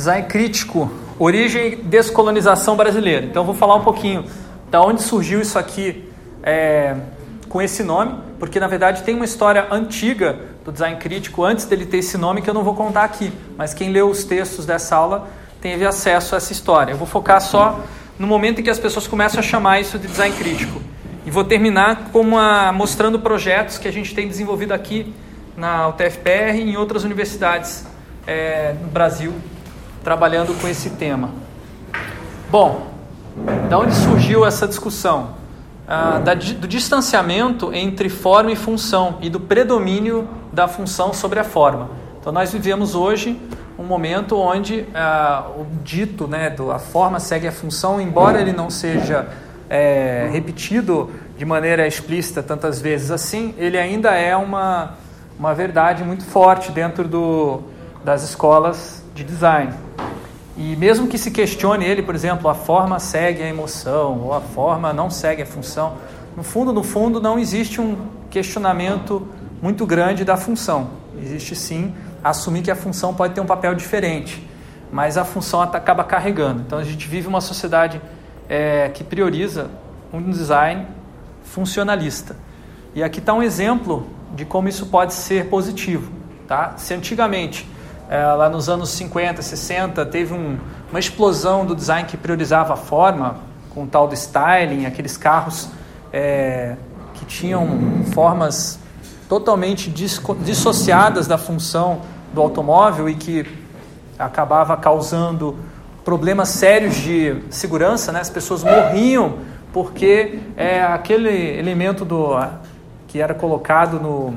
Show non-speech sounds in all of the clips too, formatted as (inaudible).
Design crítico, origem e descolonização brasileira. Então, vou falar um pouquinho da onde surgiu isso aqui é, com esse nome, porque na verdade tem uma história antiga do design crítico antes dele ter esse nome que eu não vou contar aqui, mas quem leu os textos dessa aula teve acesso a essa história. Eu vou focar só no momento em que as pessoas começam a chamar isso de design crítico. E vou terminar mostrando projetos que a gente tem desenvolvido aqui na UTFPR e em outras universidades é, no Brasil, trabalhando com esse tema. Bom, da onde surgiu essa discussão? Ah, da, do distanciamento entre forma e função e do predomínio da função sobre a forma. Então, nós vivemos hoje um momento onde ah, o dito, né, do, a forma segue a função, embora ele não seja é, repetido de maneira explícita tantas vezes assim, ele ainda é uma, uma verdade muito forte dentro do, das escolas de design. E mesmo que se questione ele, por exemplo, a forma segue a emoção ou a forma não segue a função, no fundo, no fundo, não existe um questionamento muito grande da função. Existe sim assumir que a função pode ter um papel diferente, mas a função acaba carregando. Então a gente vive uma sociedade é, que prioriza um design funcionalista. E aqui está um exemplo de como isso pode ser positivo. Tá? Se antigamente é, lá nos anos 50, 60, teve um, uma explosão do design que priorizava a forma, com o tal do styling, aqueles carros é, que tinham formas totalmente dissociadas da função do automóvel e que acabava causando problemas sérios de segurança, né? as pessoas morriam porque é, aquele elemento do, que era colocado no,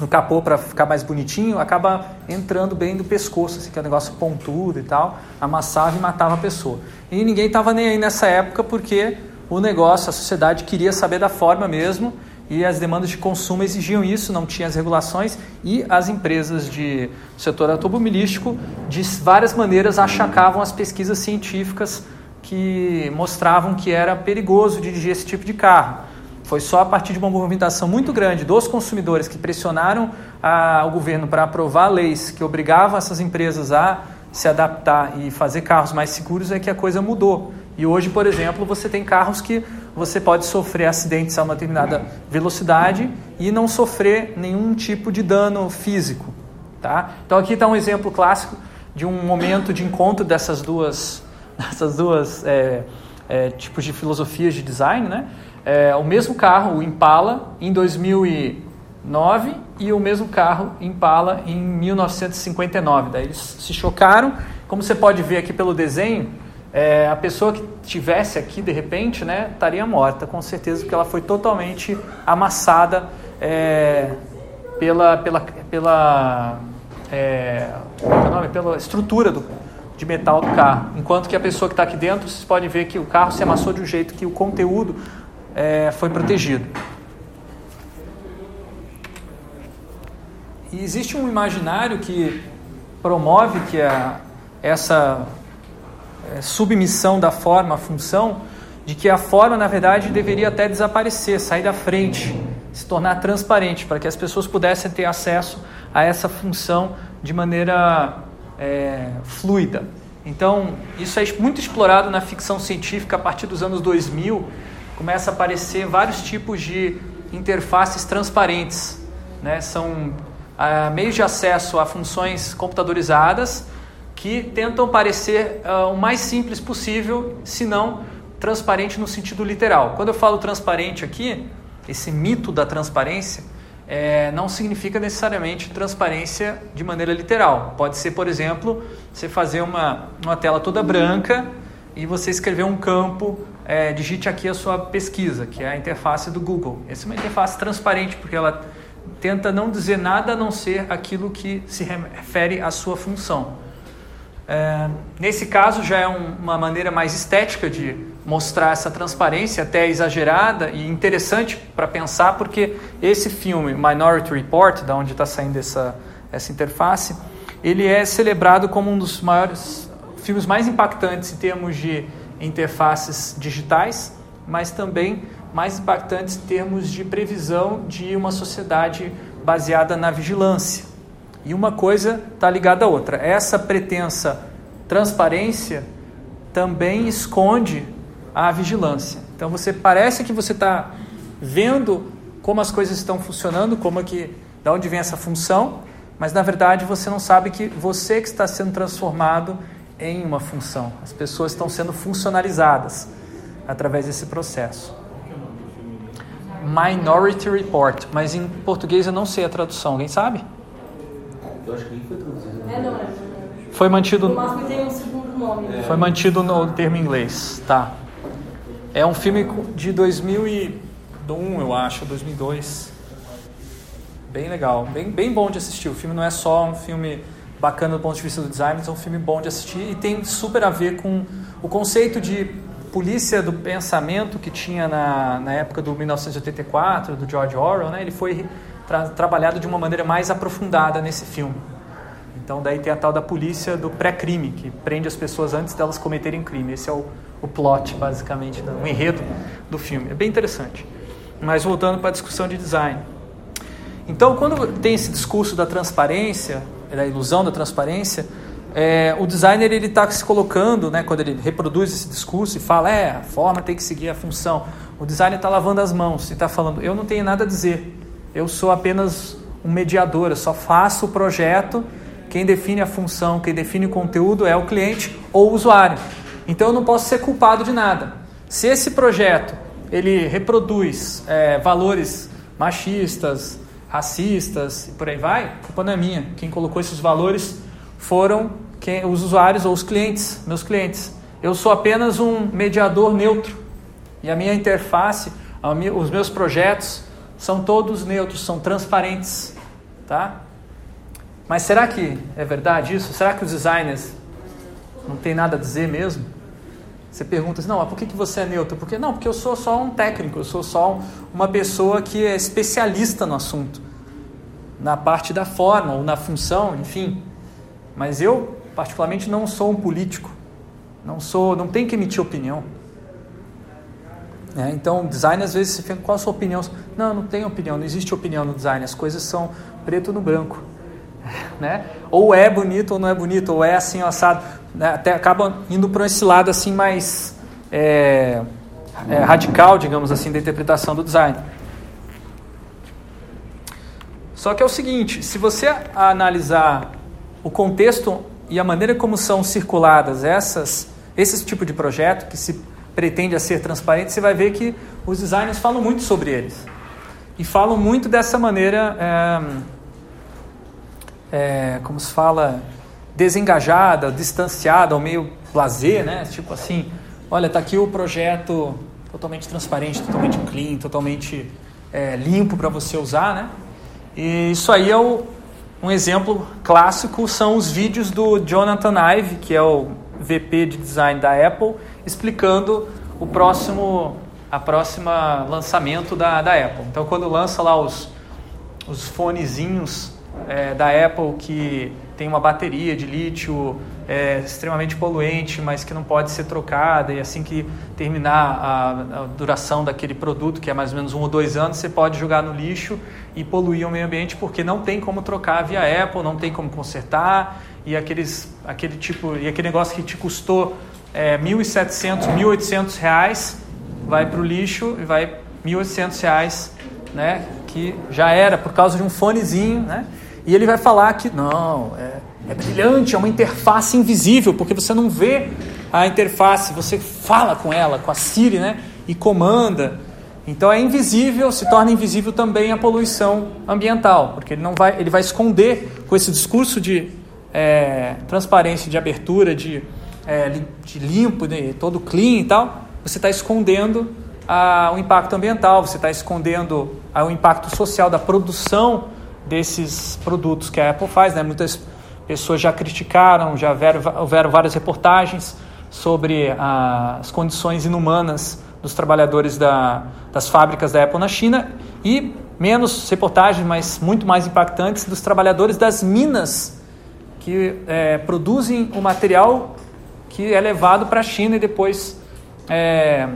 no capô para ficar mais bonitinho, acaba entrando bem do pescoço, assim, que é um negócio pontudo e tal, amassava e matava a pessoa. E ninguém estava nem aí nessa época porque o negócio, a sociedade queria saber da forma mesmo e as demandas de consumo exigiam isso, não tinha as regulações e as empresas de setor automobilístico de várias maneiras achacavam as pesquisas científicas que mostravam que era perigoso dirigir esse tipo de carro. Foi só a partir de uma movimentação muito grande dos consumidores que pressionaram a, o governo para aprovar leis que obrigavam essas empresas a se adaptar e fazer carros mais seguros é que a coisa mudou. E hoje, por exemplo, você tem carros que você pode sofrer acidentes a uma determinada velocidade e não sofrer nenhum tipo de dano físico. Tá? Então aqui está um exemplo clássico de um momento de encontro dessas duas, (laughs) dessas duas é, é, tipos de filosofias de design, né? É, o mesmo carro, o Impala, em 2009 e o mesmo carro Impala em 1959. Daí eles se chocaram. Como você pode ver aqui pelo desenho, é, a pessoa que tivesse aqui de repente, né, estaria morta, com certeza, porque ela foi totalmente amassada é, pela pela pela é, é nome? pela estrutura do, de metal do carro. Enquanto que a pessoa que está aqui dentro, vocês podem ver que o carro se amassou de um jeito que o conteúdo é, foi protegido. E existe um imaginário que promove que a, essa é, submissão da forma à função, de que a forma, na verdade, deveria até desaparecer, sair da frente, se tornar transparente, para que as pessoas pudessem ter acesso a essa função de maneira é, fluida. Então, isso é muito explorado na ficção científica a partir dos anos 2000, começa a aparecer vários tipos de interfaces transparentes. Né? São ah, meios de acesso a funções computadorizadas que tentam parecer ah, o mais simples possível, se não transparente no sentido literal. Quando eu falo transparente aqui, esse mito da transparência é, não significa necessariamente transparência de maneira literal. Pode ser, por exemplo, você fazer uma, uma tela toda branca e você escrever um campo é, digite aqui a sua pesquisa, que é a interface do Google. Essa é uma interface transparente, porque ela tenta não dizer nada a não ser aquilo que se refere à sua função. É, nesse caso, já é um, uma maneira mais estética de mostrar essa transparência, até exagerada e interessante para pensar, porque esse filme, Minority Report, da onde está saindo essa, essa interface, ele é celebrado como um dos maiores filmes mais impactantes em termos de interfaces digitais, mas também mais impactantes em termos de previsão de uma sociedade baseada na vigilância. E uma coisa está ligada à outra. Essa pretensa transparência também esconde a vigilância. Então você parece que você está vendo como as coisas estão funcionando, como é que, da onde vem essa função, mas na verdade você não sabe que você que está sendo transformado em uma função. As pessoas estão sendo funcionalizadas através desse processo. Minority Report, mas em português eu não sei a tradução. Alguém sabe? Eu acho que nem foi traduzido. É, não é. Foi mantido. No máximo tem um segundo nome. né? Foi mantido no termo em inglês, tá? É um filme de 2001, eu acho, 2002. Bem legal, bem, bem bom de assistir. O filme não é só um filme bacana do ponto de vista do design, mas é um filme bom de assistir e tem super a ver com o conceito de polícia do pensamento que tinha na, na época do 1984, do George Orwell, né? Ele foi tra trabalhado de uma maneira mais aprofundada nesse filme. Então daí tem a tal da polícia do pré-crime, que prende as pessoas antes delas cometerem crime. Esse é o, o plot, basicamente, o enredo do filme. É bem interessante. Mas voltando para a discussão de design. Então, quando tem esse discurso da transparência, da ilusão da transparência, é, o designer ele está se colocando, né, quando ele reproduz esse discurso e fala, é, a forma tem que seguir a função. O designer está lavando as mãos e está falando, eu não tenho nada a dizer, eu sou apenas um mediador, eu só faço o projeto, quem define a função, quem define o conteúdo é o cliente ou o usuário. Então eu não posso ser culpado de nada. Se esse projeto ele reproduz é, valores machistas, racistas e por aí vai, a culpa não é minha. Quem colocou esses valores foram quem, os usuários ou os clientes, meus clientes. Eu sou apenas um mediador neutro. E a minha interface, a minha, os meus projetos são todos neutros, são transparentes, tá? Mas será que é verdade isso? Será que os designers não têm nada a dizer mesmo? Você pergunta assim, não, mas por que, que você é neutro? Porque não, porque eu sou só um técnico, eu sou só um, uma pessoa que é especialista no assunto, na parte da forma ou na função, enfim. Mas eu, particularmente, não sou um político, não sou, não tenho que emitir opinião. É, então, design às vezes você fica, qual a sua opinião? Não, não tem opinião, não existe opinião no design, as coisas são preto no branco. (laughs) Né? Ou é bonito ou não é bonito, ou é assim assado. Né? Até acaba indo para esse lado assim mais é, é, radical, digamos assim, da interpretação do design. Só que é o seguinte, se você analisar o contexto e a maneira como são circuladas essas, esse tipo de projeto que se pretende a ser transparente, você vai ver que os designers falam muito sobre eles. E falam muito dessa maneira, é, é, como se fala, desengajada, distanciada, ou meio blazer, né? Tipo assim, olha, está aqui o projeto totalmente transparente, totalmente clean, totalmente é, limpo para você usar, né? E isso aí é o, um exemplo clássico, são os vídeos do Jonathan Ive, que é o VP de design da Apple, explicando o próximo, a próxima lançamento da, da Apple. Então, quando lança lá os, os fonezinhos é, da Apple que tem uma bateria de lítio é, extremamente poluente, mas que não pode ser trocada, e assim que terminar a, a, duração daquele produto, que é mais ou menos um ou dois anos, você pode jogar no lixo e poluir o meio ambiente, porque não tem como trocar via Apple, não tem como consertar, e aqueles, aquele tipo, e aquele negócio que te custou é, 1.700, 1.800 reais, vai para o lixo e vai 1.800 reais, né, que já era por causa de um fonezinho, né, e ele vai falar que não, é, é brilhante, é uma interface invisível, porque você não vê a interface, você fala com ela, com a Siri, né? E comanda. Então é invisível, se torna invisível também a poluição ambiental, porque ele não vai, ele vai esconder com esse discurso de é, transparência, de abertura, de, é, de limpo, de todo clean e tal. Você está escondendo a, o impacto ambiental, você está escondendo a, o impacto social da produção desses produtos que a Apple faz. Né? Muitas pessoas já criticaram, já houveram, houveram várias reportagens sobre ah, as condições inumanas dos trabalhadores da, das fábricas da Apple na China e menos reportagens, mas muito mais impactantes, dos trabalhadores das minas que é, produzem o material que é levado para a China e depois é,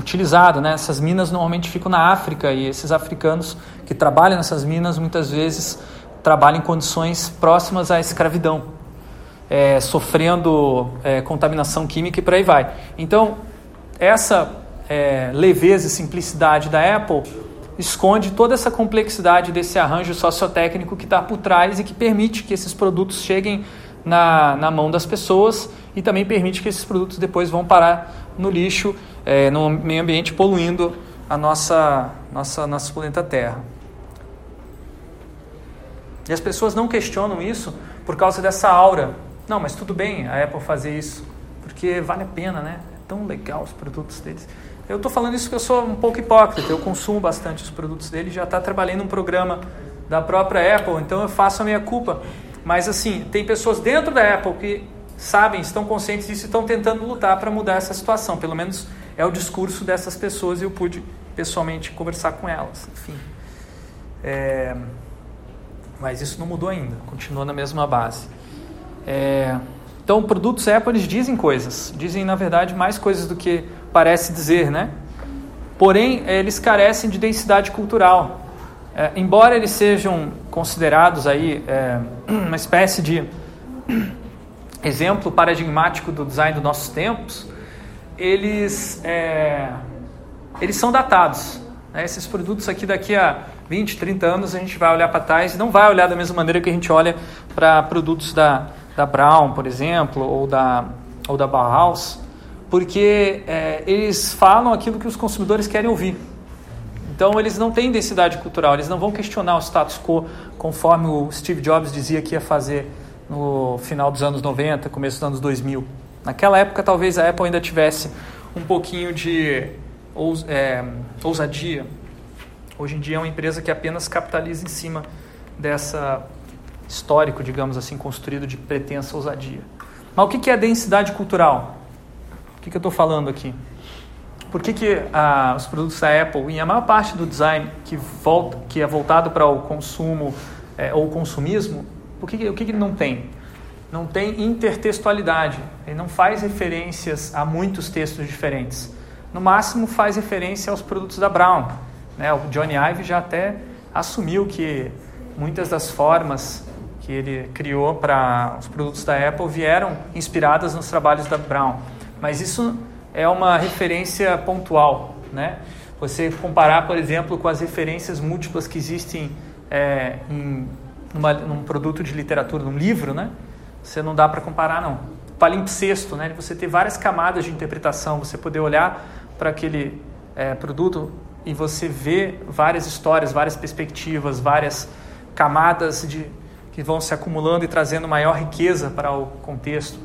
utilizado. Né? Essas minas normalmente ficam na África e esses africanos que trabalham nessas minas muitas vezes trabalham em condições próximas à escravidão. é, sofrendo é, contaminação química e por aí vai. Então, essa é, leveza e simplicidade da Apple esconde toda essa complexidade desse arranjo sociotécnico que está por trás e que permite que esses produtos cheguem na, na mão das pessoas e também permite que esses produtos depois vão parar no lixo, é, no meio ambiente, poluindo a nossa, nossa, nossa planeta Terra. E as pessoas não questionam isso por causa dessa aura não, mas tudo bem a Apple fazer isso, porque vale a pena, né? É tão legal os produtos deles. Eu estou falando isso porque eu sou um pouco hipócrita, eu consumo bastante os produtos deles, já está trabalhando um programa da própria Apple, então eu faço a minha culpa. Mas assim, tem pessoas dentro da Apple que sabem, estão conscientes disso e estão tentando lutar para mudar essa situação. Pelo menos é o discurso dessas pessoas e eu pude pessoalmente conversar com elas. Enfim. É... Mas isso não mudou ainda, continua na mesma base. É, então, produtos Apple eles dizem coisas, dizem na verdade mais coisas do que parece dizer, né? Porém, eles carecem de densidade cultural. É, embora eles sejam considerados aí é, (clears throat) uma espécie de exemplo paradigmático do design dos nossos tempos, eles, é, eles são datados. Né? Esses produtos aqui daqui a 20, 30 anos a gente vai olhar para trás e não vai olhar da mesma maneira que a gente olha para produtos da, da Brown, por exemplo, ou da, ou da Bauhaus, porque é, eles falam aquilo que os consumidores querem ouvir. Então eles não têm densidade cultural, eles não vão questionar o status quo conforme o Steve Jobs dizia que ia fazer no final dos anos 90, começo dos anos 2000. Naquela época talvez a Apple ainda tivesse um pouquinho de ous, é, ousadia. Hoje em dia é uma empresa que apenas capitaliza em cima dessa histórico, digamos assim, construído de pretensa ousadia. Mas o que é densidade cultural? O que eu estou falando aqui? Por que, que ah, os produtos da Apple, e a maior parte do design que, volta, que é voltado para o consumo é, ou consumismo, por que, o que ele não tem? Não tem intertextualidade. Ele não faz referências a muitos textos diferentes. No máximo faz referência aos produtos da Brown. Né? O Johnny Ive já até assumiu que muitas das formas que ele criou para os produtos da Apple vieram inspiradas nos trabalhos da Brown. Mas isso é uma referência pontual, né? Você comparar, por exemplo, com as referências múltiplas que existem é, em uma, num produto de literatura, num livro, né? Você não dá para comparar, não. Palimpsesto, né? Você ter várias camadas de interpretação, você poder olhar para aquele é, produto e você ver várias histórias, várias perspectivas, várias camadas de que vão se acumulando e trazendo maior riqueza para o contexto.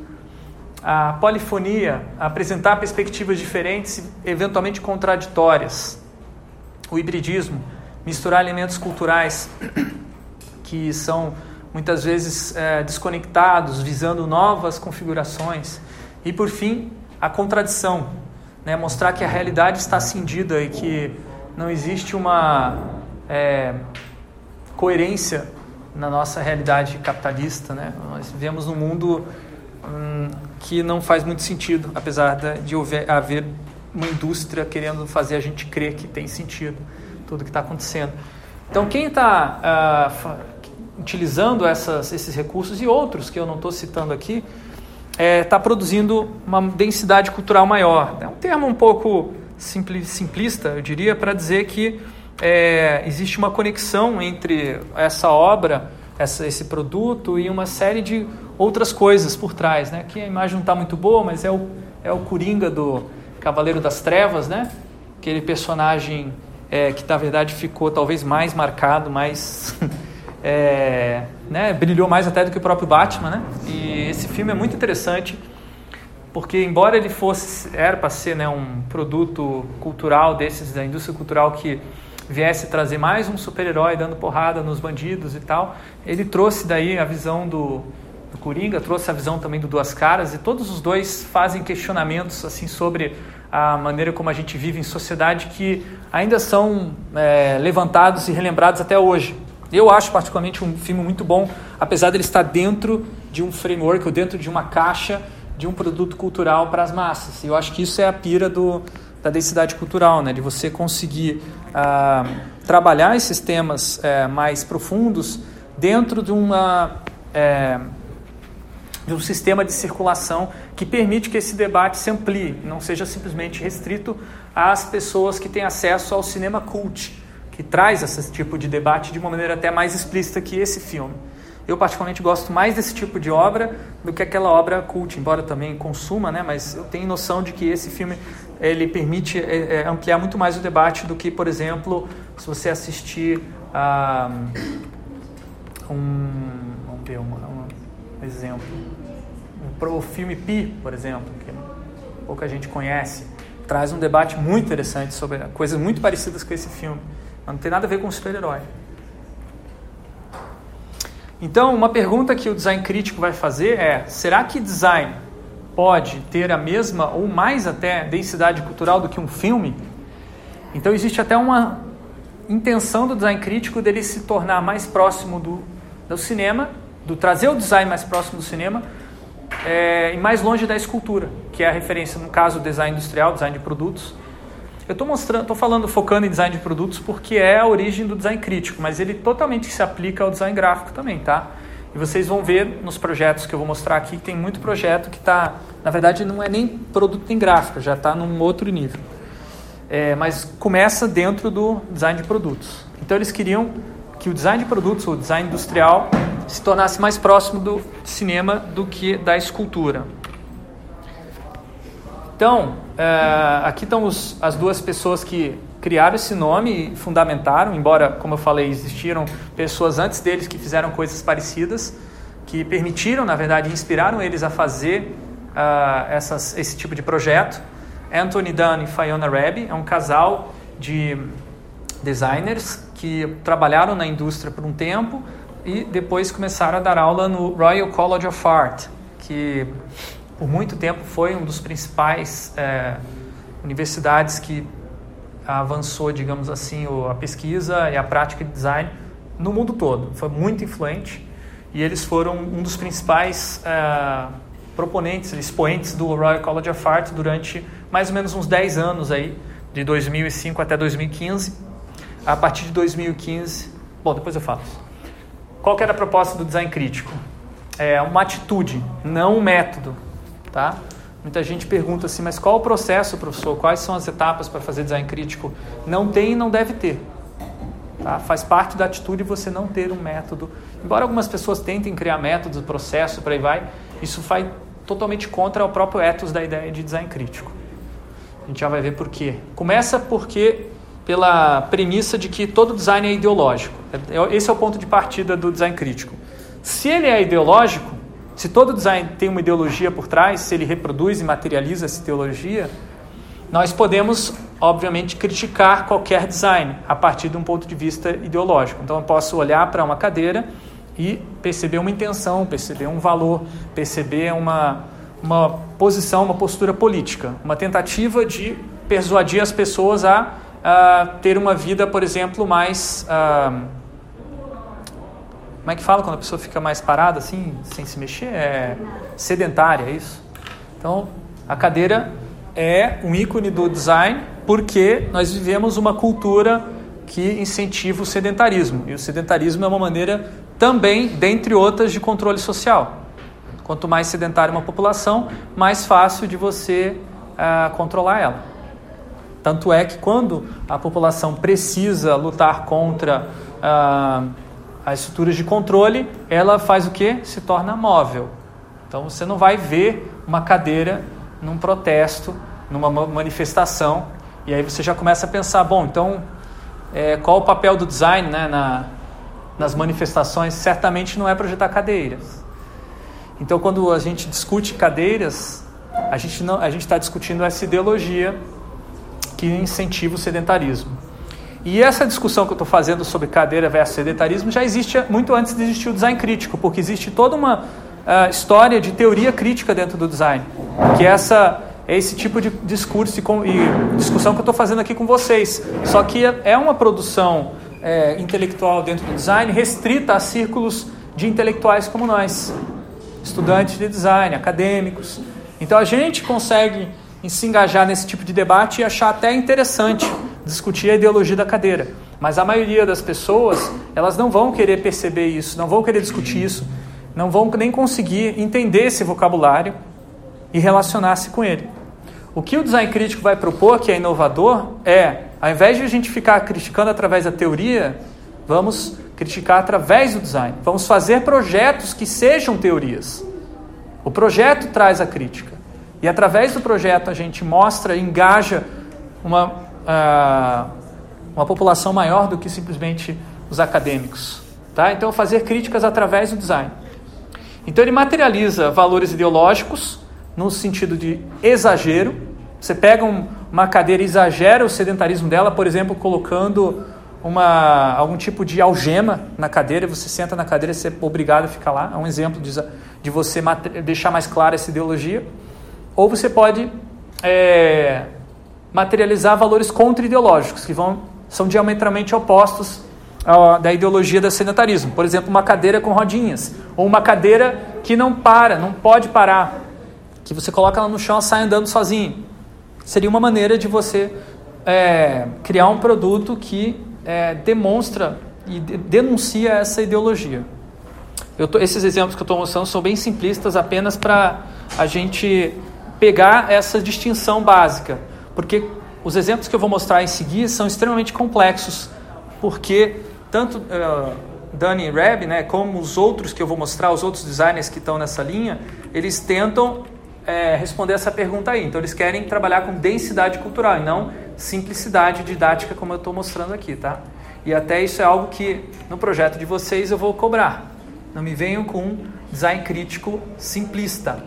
A polifonia, apresentar perspectivas diferentes eventualmente contraditórias. O hibridismo, misturar elementos culturais que são muitas vezes é, desconectados, visando novas configurações. E por fim, a contradição, né? mostrar que a realidade está cindida e que não existe uma é, coerência na nossa realidade capitalista, né? Nós vivemos num mundo hum, que não faz muito sentido, apesar de haver uma indústria querendo fazer a gente crer que tem sentido tudo que está acontecendo. Então, quem está uh, utilizando essas, esses recursos e outros que eu não estou citando aqui, está é, tá produzindo uma densidade cultural maior. É um termo um pouco simpli, simplista, eu diria, para dizer que é, existe uma conexão entre essa obra, essa, esse produto e uma série de outras coisas por trás, né? Que a imagem não está muito boa, mas é o, é o Coringa do Cavaleiro das Trevas, né? Aquele personagem é, que na verdade ficou talvez mais marcado, mais (laughs) é, né? brilhou mais até do que o próprio Batman, né? E esse filme é muito interessante porque embora ele fosse era para ser né, um produto cultural desses da indústria cultural que viesse trazer mais um super-herói dando porrada nos bandidos e tal, ele trouxe daí a visão do, do Coringa, trouxe a visão também do Duas Caras, e todos os dois fazem questionamentos assim sobre a maneira como a gente vive em sociedade que ainda são é, levantados e relembrados até hoje. Eu acho particularmente um filme muito bom, apesar dele estar dentro de um framework ou dentro de uma caixa de um produto cultural para as massas. E eu acho que isso é a pira do, da densidade cultural, né? de você conseguir ah, trabalhar esses temas é, mais profundos dentro de uma, é, de um sistema de circulação que permite que esse debate se amplie, não seja simplesmente restrito às pessoas que têm acesso ao cinema cult, que traz esse tipo de debate de uma maneira até mais explícita que esse filme. Eu particularmente gosto mais desse tipo de obra do que aquela obra cult, embora também consuma, né? Mas eu tenho noção de que esse filme ele permite é, é, ampliar muito mais o debate do que, por exemplo, se você assistir a um, vamos ver um, um exemplo, o filme Pi, por exemplo, que pouca gente conhece, traz um debate muito interessante sobre coisas muito parecidas com esse filme. Não tem nada a ver com super-herói. Então, uma pergunta que o design crítico vai fazer é: será que design pode ter a mesma ou mais até densidade cultural do que um filme? Então, existe até uma intenção do design crítico dele se tornar mais próximo do, do cinema, do trazer o design mais próximo do cinema é, e mais longe da escultura, que é a referência, no caso, design industrial, design de produtos eu estou mostrando, estou falando focando em design de produtos porque é a origem do design crítico, mas ele totalmente se aplica ao design gráfico também, tá? E vocês vão ver nos projetos que eu vou mostrar aqui, tem muito projeto que está, na verdade, não é nem produto nem gráfico, já está num outro nível. É, mas começa dentro do design de produtos. Então eles queriam que o design de produtos, o design industrial, se tornasse mais próximo do cinema do que da escultura. Então, é, aqui estão os, as duas pessoas que criaram esse nome e fundamentaram, embora, como eu falei, existiram pessoas antes deles que fizeram coisas parecidas, que permitiram, na verdade, inspiraram eles a fazer uh, essas, esse tipo de projeto. Anthony Dunn e Fiona Raby é um casal de designers que trabalharam na indústria por um tempo e depois começaram a dar aula no Royal College of Art, que por muito tempo foi um dos principais é, universidades que avançou, digamos assim, a pesquisa e a prática de design no mundo todo. Foi muito influente e eles foram um dos principais é, proponentes, expoentes do Royal College of Art durante mais ou menos uns 10 anos aí, de 2005 até 2015. A partir de 2015, bom, depois eu falo. Qual que era a proposta do design crítico? É uma atitude, não um método. Tá? Muita gente pergunta assim, mas qual o processo, professor? Quais são as etapas para fazer design crítico? Não tem e não deve ter. Tá? Faz parte da atitude você não ter um método. Embora algumas pessoas tentem criar métodos, processo, por aí vai, isso vai totalmente contra o próprio ethos da ideia de design crítico. A gente já vai ver por quê. Começa porque pela premissa de que todo design é ideológico. É, esse é o ponto de partida do design crítico. Se ele é ideológico, se todo design tem uma ideologia por trás, se ele reproduz e materializa essa ideologia, nós podemos, obviamente, criticar qualquer design a partir de um ponto de vista ideológico. Então, eu posso olhar para uma cadeira e perceber uma intenção, perceber um valor, perceber uma, uma posição, uma postura política, uma tentativa de persuadir as pessoas a, a ter uma vida, por exemplo, mais. A, como é que fala quando a pessoa fica mais parada, assim, sem se mexer? É sedentária, é isso? Então, a cadeira é um ícone do design porque nós vivemos uma cultura que incentiva o sedentarismo. E o sedentarismo é uma maneira também, dentre outras, de controle social. Quanto mais sedentária uma população, mais fácil de você uh, controlar ela. Tanto é que quando a população precisa lutar contra uh, as estruturas de controle, ela faz o que? Se torna móvel. Então você não vai ver uma cadeira num protesto, numa manifestação, e aí você já começa a pensar, bom, então é, qual o papel do design né, na, nas manifestações? Certamente não é projetar cadeiras. Então quando a gente discute cadeiras, a gente não, a gente está discutindo essa ideologia que incentiva o sedentarismo. E essa discussão que eu estou fazendo sobre cadeira versus sedentarismo já existe muito antes de existir o design crítico, porque existe toda uma uh, história de teoria crítica dentro do design, que é essa é esse tipo de discurso e, com, e discussão que eu estou fazendo aqui com vocês. Só que é uma produção é, intelectual dentro do design restrita a círculos de intelectuais como nós, estudantes de design, acadêmicos. Então a gente consegue se engajar nesse tipo de debate e achar até interessante discutir a ideologia da cadeira. Mas a maioria das pessoas, elas não vão querer perceber isso, não vão querer discutir isso não vão nem conseguir entender esse vocabulário e relacionar-se com ele. O que o design crítico vai propor, que é inovador, é, ao invés de a gente ficar criticando através da teoria, vamos criticar através do design. Vamos fazer projetos que sejam teorias. O projeto traz a crítica. E através do projeto a gente mostra, engaja uma, uh, uma população maior do que simplesmente os acadêmicos. Tá? Então, fazer críticas através do design. Então, ele materializa valores ideológicos no sentido de exagero. Você pega um, uma cadeira e exagera o sedentarismo dela, por exemplo, colocando uma, algum tipo de algema na cadeira, você senta na cadeira e você é obrigado a ficar lá. É um exemplo de, de você deixar mais clara essa ideologia. Ou você pode é, materializar valores contra-ideológicos, que vão, são diametralmente opostos à, da ideologia do sedentarismo. Por exemplo, uma cadeira com rodinhas, ou uma cadeira que não para, não pode parar, que você coloca ela no chão e sai andando sozinho. Seria uma maneira de você é, criar um produto que é, demonstra e de, denuncia essa ideologia. Tô, esses exemplos que eu estou mostrando são bem simplistas, apenas para a gente pegar essa distinção básica, porque os exemplos que eu vou mostrar em seguida são extremamente complexos, porque tanto uh, Danny Reb, né, como os outros que eu vou mostrar, os outros designers que estão nessa linha, eles tentam é, responder essa pergunta aí. Então eles querem trabalhar com densidade cultural e não simplicidade didática como eu estou mostrando aqui, tá? E até isso é algo que no projeto de vocês eu vou cobrar. Não me venham com um design crítico simplista.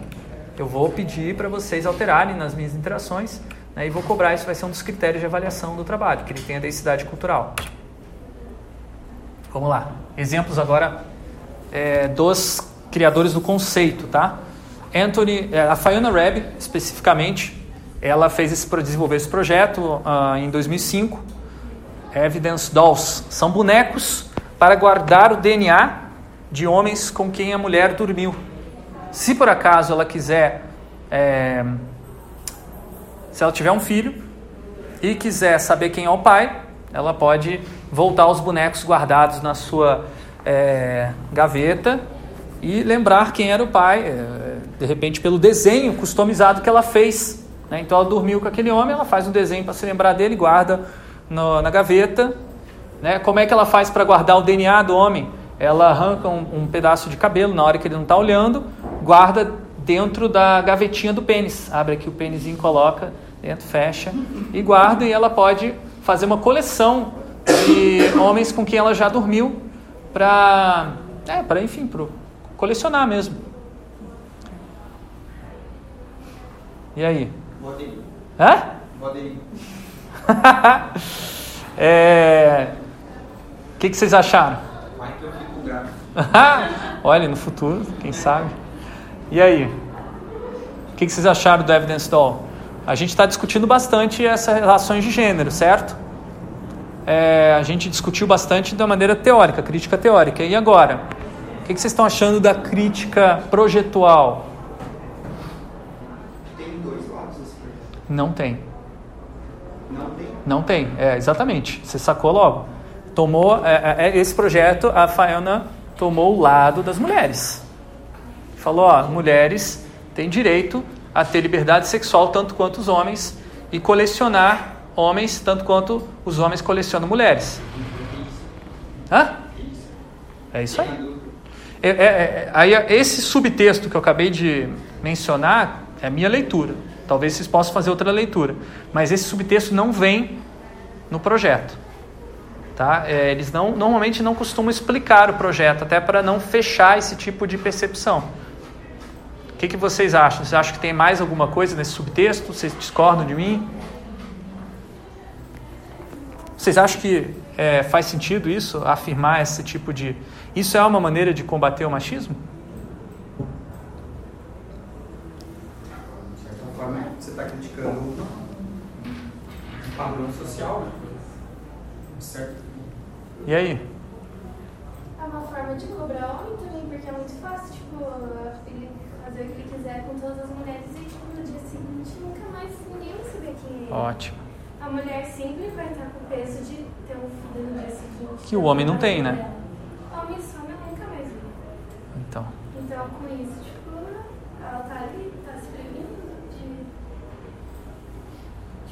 Eu vou pedir para vocês alterarem nas minhas interações né, e vou cobrar. Isso vai ser um dos critérios de avaliação do trabalho, que ele tenha densidade cultural. Vamos lá. Exemplos agora é, dos criadores do conceito, tá? Anthony, é, a Fiona Reb, especificamente, ela fez esse, desenvolveu esse projeto uh, em 2005. Evidence Dolls são bonecos para guardar o DNA de homens com quem a mulher dormiu. Se por acaso ela quiser, é, se ela tiver um filho e quiser saber quem é o pai, ela pode voltar aos bonecos guardados na sua é, gaveta e lembrar quem era o pai, é, de repente pelo desenho customizado que ela fez. Né? Então ela dormiu com aquele homem, ela faz um desenho para se lembrar dele, guarda no, na gaveta. Né? Como é que ela faz para guardar o DNA do homem? Ela arranca um, um pedaço de cabelo na hora que ele não está olhando, guarda dentro da gavetinha do pênis. Abre aqui o pênisinho, coloca dentro, fecha e guarda. E ela pode fazer uma coleção de homens com quem ela já dormiu para, é, para enfim, para colecionar mesmo. E aí? Modei. Hã? Modei. (laughs) é... O que, que vocês acharam? Vai que eu fico grave. (laughs) Olha, no futuro, quem sabe. E aí? O que, que vocês acharam do Evidence Doll? A gente está discutindo bastante essas relações de gênero, certo? É, a gente discutiu bastante da maneira teórica, crítica teórica. E agora? O que, que vocês estão achando da crítica projetual? Não tem. Não tem? Não tem, é, exatamente. Você sacou logo. Tomou, é, é, é esse projeto, a Fiona tomou o lado das mulheres. Falou, ó, mulheres têm direito a ter liberdade sexual tanto quanto os homens e colecionar homens tanto quanto os homens colecionam mulheres. Hã? É isso aí. É, é, é, aí esse subtexto que eu acabei de mencionar é a minha leitura. Talvez vocês possam fazer outra leitura. Mas esse subtexto não vem no projeto. Tá? É, eles não, normalmente não costumam explicar o projeto, até para não fechar esse tipo de percepção. O que, que vocês acham? Vocês acham que tem mais alguma coisa nesse subtexto? Vocês discordam de mim? Vocês acham que é, faz sentido isso, afirmar esse tipo de. Isso é uma maneira de combater o machismo? está criticando um padrão social, né? certo? E aí? É uma forma de cobrar homem também, porque é muito fácil, tipo, ele fazer o que ele quiser com todas as mulheres e, tipo, no dia seguinte nunca mais ninguém vai saber quem é. Ótimo. A mulher sempre vai estar com o peso de ter um filho no dia seguinte. Que o homem não tem, né? Homem só nunca mais Então. Então, com isso, tipo, ela tá ali, tá se prevenindo de.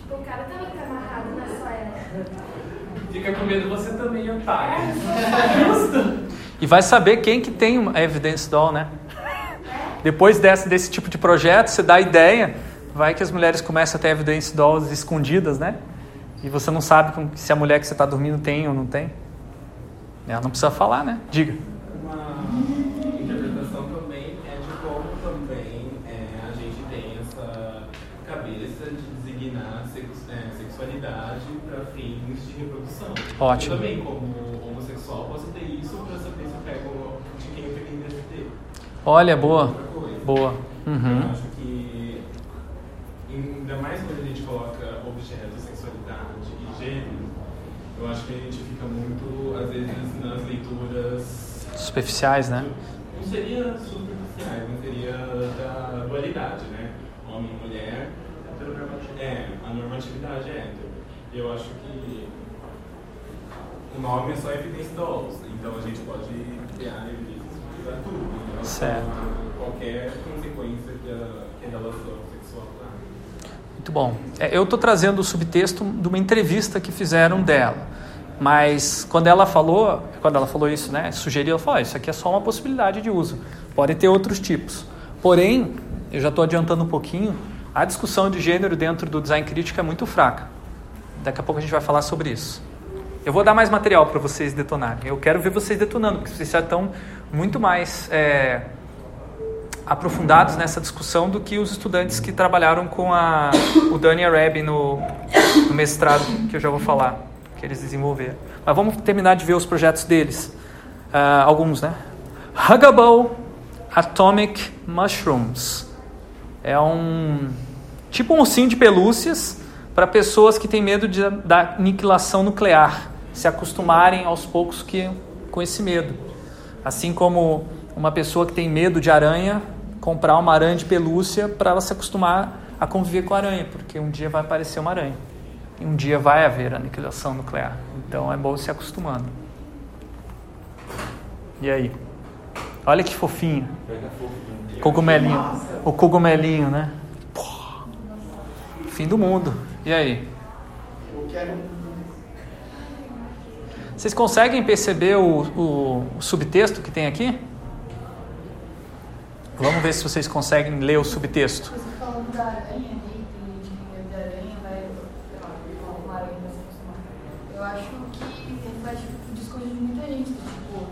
Tipo, o cara também tá amarrado na sua era. Fica com medo você também, É, otário. só (laughs) E vai saber quem que tem uma evidence doll, né? Depois desse, desse tipo de projeto, você dá a ideia, vai que as mulheres começam a ter evidence dolls escondidas, né? E você não sabe se a mulher que você está dormindo tem ou não tem. Ela não precisa falar, né? Diga. Uma interpretação também é de como também é, a gente tem essa cabeça de designar sex- é, sexualidade para fins de reprodução. Ótimo. Eu também, como homossexual, posso ter isso para saber se eu pego de quem eu peguei ter. Olha, boa. Boa. Uhum. acho que, ainda mais quando a gente coloca objetos, sexualidade e gênero, eu acho que a gente fica muito, às vezes, nas leituras. Superficiais, né? Não seria superficiais, não seria da dualidade, né? Homem e mulher. É, a normatividade é hétero. E eu acho que o nome é só evidência dolls, então a gente pode criar evidências para tudo. relação Certo. Qualquer consequência que a, que a relação sexual traz. Muito bom. É, eu estou trazendo o subtexto de uma entrevista que fizeram dela. Mas quando ela falou, quando ela falou isso, né, sugeriu, ela falou, "Ah, isso aqui é só uma possibilidade de uso. Pode ter outros tipos. Porém, eu já estou adiantando um pouquinho, a discussão de gênero dentro do design crítico é muito fraca. Daqui a pouco a gente vai falar sobre isso. Eu vou dar mais material para vocês detonarem. Eu quero ver vocês detonando, porque vocês já estão muito mais é, aprofundados nessa discussão do que os estudantes que trabalharam com a, o Dani Arabi no, no mestrado, que eu já vou falar, eles desenvolveram. Mas vamos terminar de ver os projetos deles. Ah, alguns, né? Huggable Atomic Mushrooms. É um tipo um ursinho de pelúcias para pessoas que têm medo de, da aniquilação nuclear, se acostumarem aos poucos que, com esse medo. Assim como uma pessoa que tem medo de aranha, comprar uma aranha de pelúcia para ela se acostumar a conviver com a aranha, porque um dia vai aparecer uma aranha. E um dia vai haver aniquilação nuclear. Então é bom se acostumando. E aí? Olha que fofinho. Cogumelinho. O cogumelinho, né? Fim do mundo. E aí? Vocês conseguem perceber o, o- o subtexto que tem aqui? Vamos ver se vocês conseguem ler o subtexto. Você falando da aranha ali, tem gente que tem medo de aranha, vai, sei lá, falar uma aranha vai se acostumar. Eu acho que reflete o discurso de muita gente, tipo,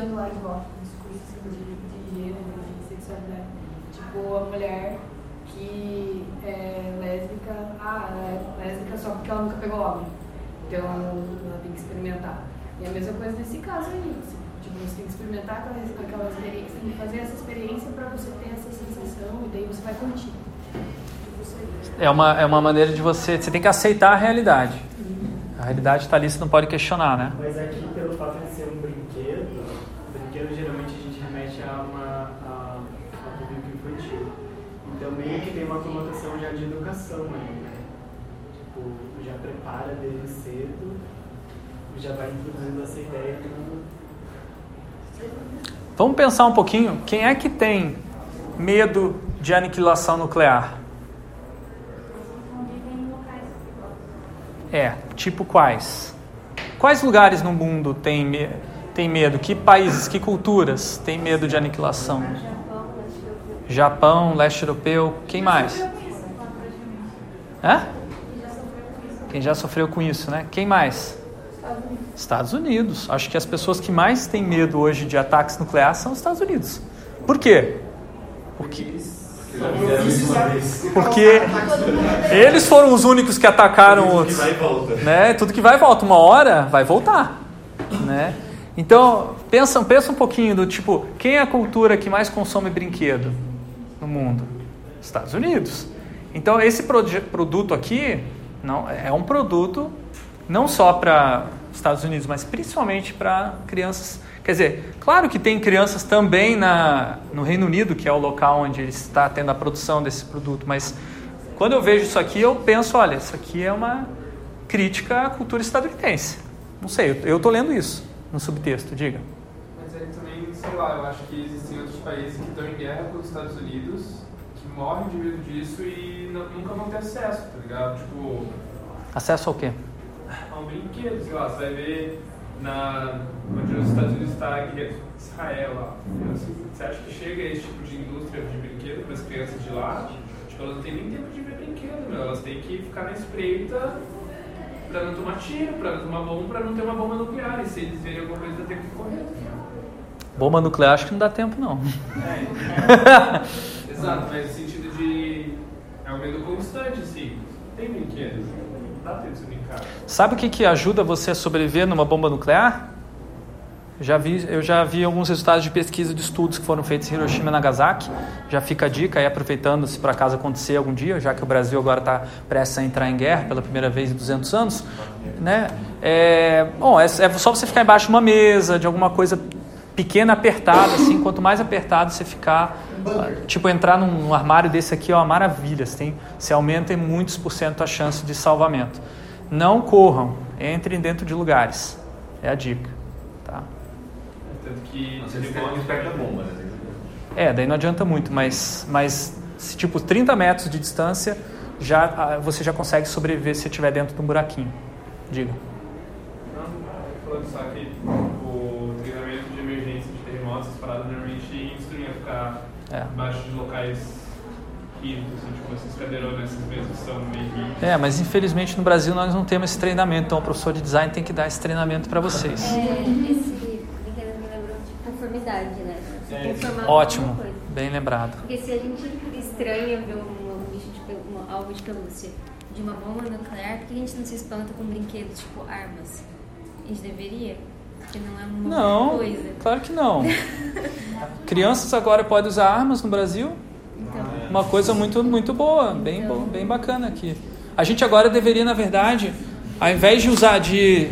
puxando lá de volta o discurso assim, de, de gênero, de sexualidade. Tipo, a mulher que é lésbica, ah, ela é lésbica só porque ela nunca pegou homem. Então ela tem que experimentar. E a mesma coisa nesse caso aí. assim, Tipo, você tem que experimentar aquela, aquela experiência, tem que fazer essa experiência para você ter essa sensação e daí você vai curtir. É uma, é uma maneira de você. Você tem que aceitar a realidade. A realidade está ali, você não pode questionar, né? Mas aqui, pelo fato de ser um brinquedo, brinquedo geralmente a gente remete a uma a, a público infantil. Então meio que tem uma conotação já de educação aí, né? Tipo, já prepara desde cedo, já vai introduzindo essa ideia do Vamos pensar um pouquinho. Quem é que tem medo de aniquilação nuclear? É, tipo quais? Quais lugares no mundo tem, me tem medo? Que países, que culturas têm medo de aniquilação? Japão, leste europeu. Japão, leste europeu, quem mais? Hã? Quem já sofreu com isso, né? Quem mais? Estados Unidos. Acho que as pessoas que mais têm medo hoje de ataques nucleares são os Estados Unidos. Por quê? Porque, porque eles foram os únicos que atacaram outros. vai e volta. Né? Tudo que vai e volta. Uma hora vai voltar. Né? Então, pensa, pensa um pouquinho do tipo, quem é a cultura que mais consome brinquedo no mundo? Estados Unidos. Então, esse produto aqui não é um produto não só para Estados Unidos, mas principalmente para crianças. Quer dizer, claro que tem crianças também na, no Reino Unido, que é o local onde ele está tendo a produção desse produto, mas quando eu vejo isso aqui, eu penso, olha, isso aqui é uma crítica à cultura estadunidense. Não sei, eu estou lendo isso no subtexto, diga. Mas aí também, sei lá, eu acho que existem outros países que estão em guerra com os Estados Unidos, que morrem de medo disso e não- nunca vão ter acesso, tá ligado? Tipo, Acesso ao quê? A um brinquedo, sei lá, você vai ver na, onde os Estados Unidos está a guerra Israel lá. Você acha que chega esse tipo de indústria de brinquedo para as crianças de lá? Tipo, elas não têm nem tempo de ver brinquedo, meu. Elas têm que ficar na espreita para não tomar tiro, para não tomar bomba, para não ter uma bomba nuclear. E se eles verem alguma coisa, tem que correr. Bomba nuclear acho que não dá tempo, não. É, (laughs) exato, mas no sentido de. É um medo constante, assim. Tem brinquedos, brincar. Sabe o que, que ajuda você a sobreviver numa bomba nuclear? Já vi, eu já vi alguns resultados de pesquisa de estudos que foram feitos em Hiroshima e Nagasaki. Já fica a dica aí, aproveitando se por acaso acontecer algum dia, já que o Brasil agora está prestes a entrar em guerra pela primeira vez em 200 anos. Né? É, bom, é, é só você ficar embaixo de uma mesa, de alguma coisa pequena, apertada, assim. Quanto mais apertado você ficar, tipo, entrar num armário desse aqui é uma maravilha. Você, tem, você aumenta em muitos por cento a chance de salvamento. Não corram, entrem dentro de lugares. É a dica. Tá? Tanto que. Bomba, né? É, daí não adianta muito, mas, mas se tipo 30 metros de distância, já, ah, você já consegue sobreviver se estiver dentro de um buraquinho. Diga. Não, falando só que o treinamento de emergência de terremotos, essas paradas normalmente instruem a ficar É. embaixo de locais rígidos, assim, tipo esses cadeirones, essas mesas que são meio. É, mas infelizmente no Brasil nós não temos esse treinamento, então o professor de design tem que dar esse treinamento para vocês. É, esse brinquedo me lembrou de conformidade, né? É, formar Ótimo, bem lembrado. Porque se a gente estranha ver um, bicho de algo de pelúcia de uma bomba nuclear, por que a gente não se espanta com brinquedos tipo armas? A gente deveria? Porque não é uma Não, coisa. claro que não. (laughs) Crianças agora podem usar armas no Brasil. Então, Uma coisa muito, muito boa, bem, bo- bem bacana aqui. A gente agora deveria, na verdade, ao invés de usar de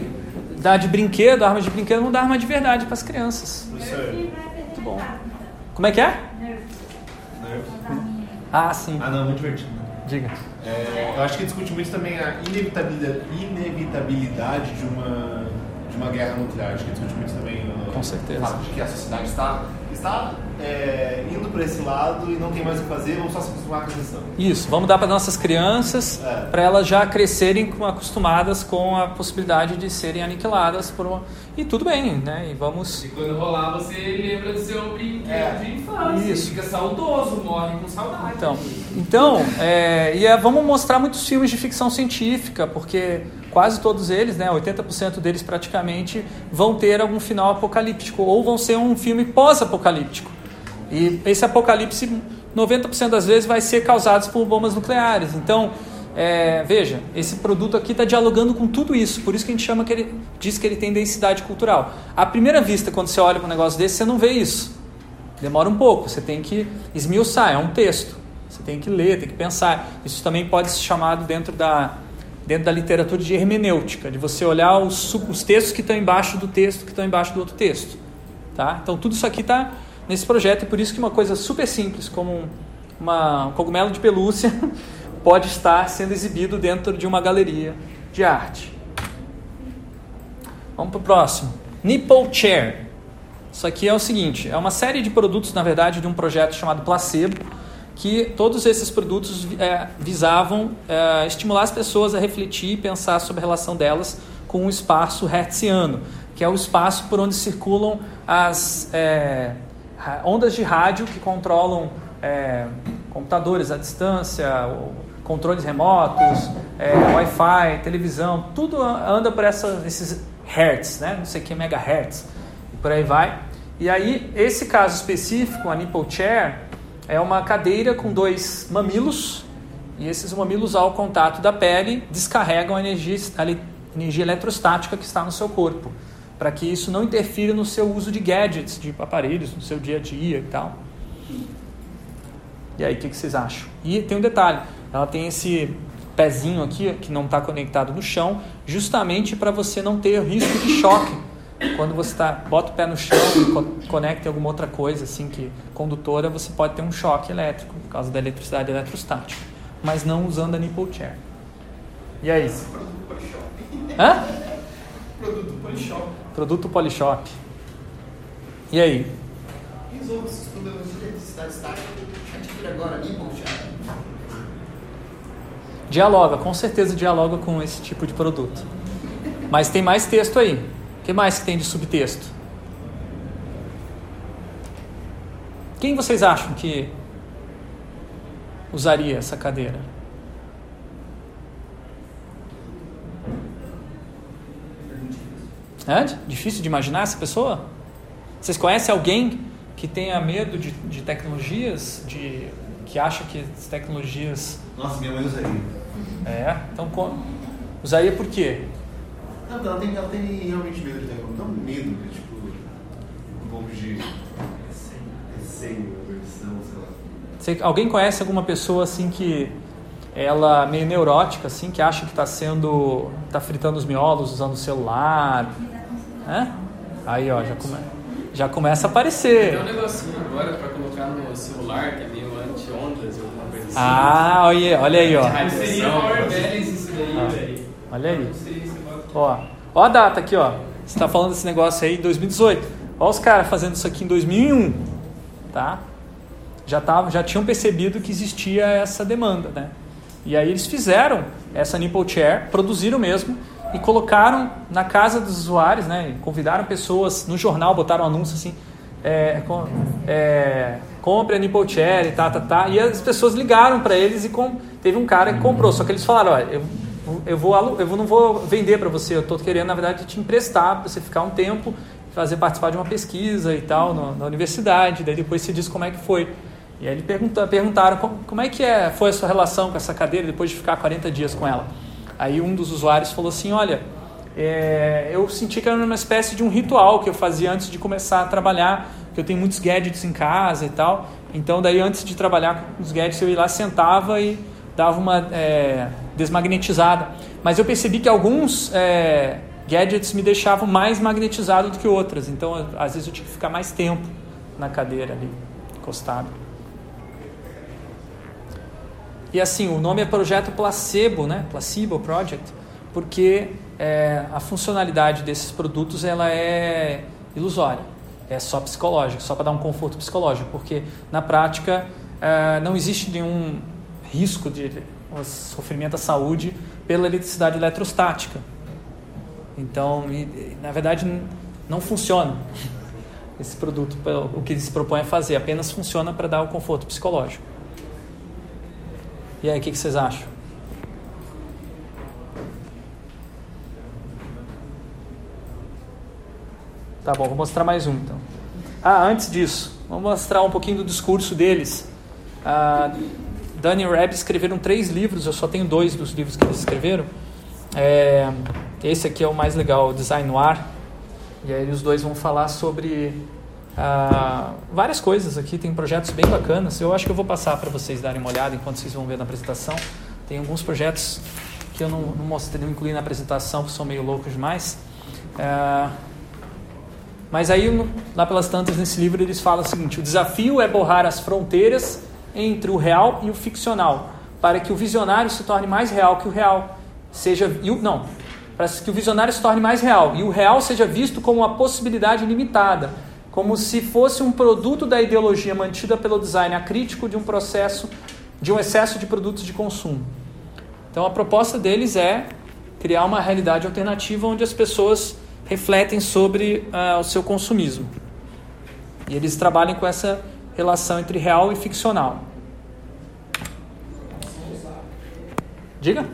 dar de brinquedo, arma de brinquedo, não dar arma de verdade para as crianças. Muito bom. Como é que é? Ah, sim. Ah, não, muito divertido. Diga. É, eu acho que discute muito também a inevitabilidade, inevitabilidade de uma, uma guerra nuclear. Acho que muito também o Com certeza. fato de que a sociedade está, está é, indo por esse lado e não tem mais o que fazer, vamos só se acostumar com a questão. Isso, vamos dar para nossas crianças, É. para elas já crescerem com- acostumadas com a possibilidade de serem aniquiladas por uma... E tudo bem, né? E vamos... E quando rolar, você lembra do seu brinquedo É. de infância. Isso. Fica saudoso, morre com saudade. Então, então é, e é, vamos mostrar muitos filmes de ficção científica, porque quase todos eles, né, 80% deles praticamente, vão ter algum final apocalíptico, ou vão ser um filme pós-apocalíptico. E esse apocalipse, 90% das vezes, vai ser causado por bombas nucleares. Então, é, veja, esse produto aqui está dialogando com tudo isso, por isso que a gente chama que ele diz que ele tem densidade cultural. À primeira vista, quando você olha para um negócio desse, você não vê isso. Demora um pouco, você tem que esmiuçar, é um texto. Você tem que ler, tem que pensar. Isso também pode ser chamado dentro da, dentro da literatura de hermenêutica, de você olhar os, os textos que estão embaixo do texto, que estão embaixo do outro texto. Tá? Então tudo isso aqui está nesse projeto e por isso que uma coisa super simples, como um, uma, um cogumelo de pelúcia, (laughs) pode estar sendo exibido dentro de uma galeria de arte. Vamos para o próximo. Nipple Chair. Isso aqui é o seguinte: é uma série de produtos, na verdade, de um projeto chamado Placebo, que todos esses produtos é, visavam é, estimular as pessoas a refletir e pensar sobre a relação delas com o espaço hertziano, que é o espaço por onde circulam as é, ondas de rádio que controlam é, computadores à distância, controles remotos, é, Wi-Fi, televisão, tudo anda por essa, esses hertz, né? não sei que, megahertz, e por aí vai. E aí, esse caso específico, a nipple chair, é uma cadeira com dois mamilos, e esses mamilos, ao contato da pele, descarregam a energia, a energia eletrostática que está no seu corpo, para que isso não interfira no seu uso de gadgets, de aparelhos, no seu dia a dia e tal. E aí, o que, que vocês acham? E tem um detalhe: ela tem esse pezinho aqui que não está conectado no chão, justamente para você não ter risco de choque. Quando você tá, bota o pé no chão e co- conecta em alguma outra coisa assim que condutora, você pode ter um choque elétrico por causa da eletricidade eletrostática, mas não usando a nipple chair. E aí? Hã? Produto Polishop. Produto Polishop. E aí? Resolva esses problemas de eletricidade estática. Ative agora, Nimble Chat. Dialoga, com certeza dialoga com esse tipo de produto. Mas tem mais texto aí. O que mais que tem de subtexto? Quem vocês acham que usaria essa cadeira? É difícil de imaginar essa pessoa? Vocês conhecem alguém que tenha medo de, de tecnologias, de que acha que as tecnologias Nossa, minha mãe usaria. é, então como? Usaria por quê? Não, ela tem, ela tem realmente medo de tecnologia. Não medo, mas tipo, um pouco de receio, aversão, sei lá. Você- alguém conhece alguma pessoa assim que ela meio neurótica assim, que acha que está sendo tá fritando os miolos usando o celular, né? Aí ó, já, come, já começa a aparecer. Tem um negocinho agora pra colocar no celular que é meio anti-ondas ou alguma coisa assim. Ah, olha, olha aí, ó. Seria Power Balance isso daí, Ah. velho. Olha aí. Ó, ó a data aqui, ó. Você está falando desse negócio aí em 2018. Ó os caras fazendo isso aqui em 2001, tá? Já, tavam, já tinham percebido que existia essa demanda, né? E aí eles fizeram essa nipple chair, produziram mesmo e colocaram na casa dos usuários, né? Convidaram pessoas no jornal, botaram anúncio assim, é, com, é, compre a e tá, tá, tá. E as pessoas ligaram para eles e com, teve um cara que comprou. Só que eles falaram, olha, eu, eu, vou, eu não vou vender para você, eu estou querendo, na verdade, te emprestar para você ficar um tempo, fazer participar de uma pesquisa e tal no- na universidade. Daí depois você diz como é que foi. E aí ele pergunta, perguntaram como, como é que é, foi a sua relação com essa cadeira depois de ficar 40 dias com ela. Aí um dos usuários falou assim, olha, é, eu senti que era uma espécie de um ritual que eu fazia antes de começar a trabalhar, que eu tenho muitos gadgets em casa e tal. Então daí antes de trabalhar com os gadgets eu ia lá, sentava e dava uma é, desmagnetizada. Mas eu percebi que alguns é, gadgets me deixavam mais magnetizado do que outras. Então às vezes eu tinha que ficar mais tempo na cadeira ali, encostado. E assim, o nome é Projeto Placebo, né? Placebo Project, porque é, a funcionalidade desses produtos ela é ilusória, é só psicológica, só para dar um conforto psicológico, porque na prática é, não existe nenhum risco de sofrimento à saúde pela eletricidade eletrostática. Então, na verdade, não funciona (laughs) esse produto, o que ele se propõe a fazer, apenas funciona para dar o conforto psicológico. E aí, o que, que vocês acham? Tá bom, vou mostrar mais um então. Ah, antes disso, vamos mostrar um pouquinho do discurso deles. Ah, Dani e escreveram três livros, eu só tenho dois dos livros que eles escreveram. É, esse aqui é o mais legal, o Design Noir. E aí os dois vão falar sobre ah, várias coisas aqui, tem projetos bem bacanas. Eu acho que eu vou passar para vocês darem uma olhada enquanto vocês vão ver na apresentação. Tem alguns projetos que eu não, não mostrei, não incluí na apresentação, que são meio loucos demais. Ah, mas aí, lá pelas tantas, nesse livro, eles falam o seguinte: o desafio é borrar as fronteiras entre o real e o ficcional, para que o visionário se torne mais real que o real. Seja, e o- não, para que o visionário se torne mais real e o real seja visto como uma possibilidade limitada, como se fosse um produto da ideologia mantida pelo design acrítico de um processo, de um excesso de produtos de consumo. Então a proposta deles é criar uma realidade alternativa onde as pessoas refletem sobre ah, o seu consumismo. E eles trabalham com essa relação entre real e ficcional. Diga?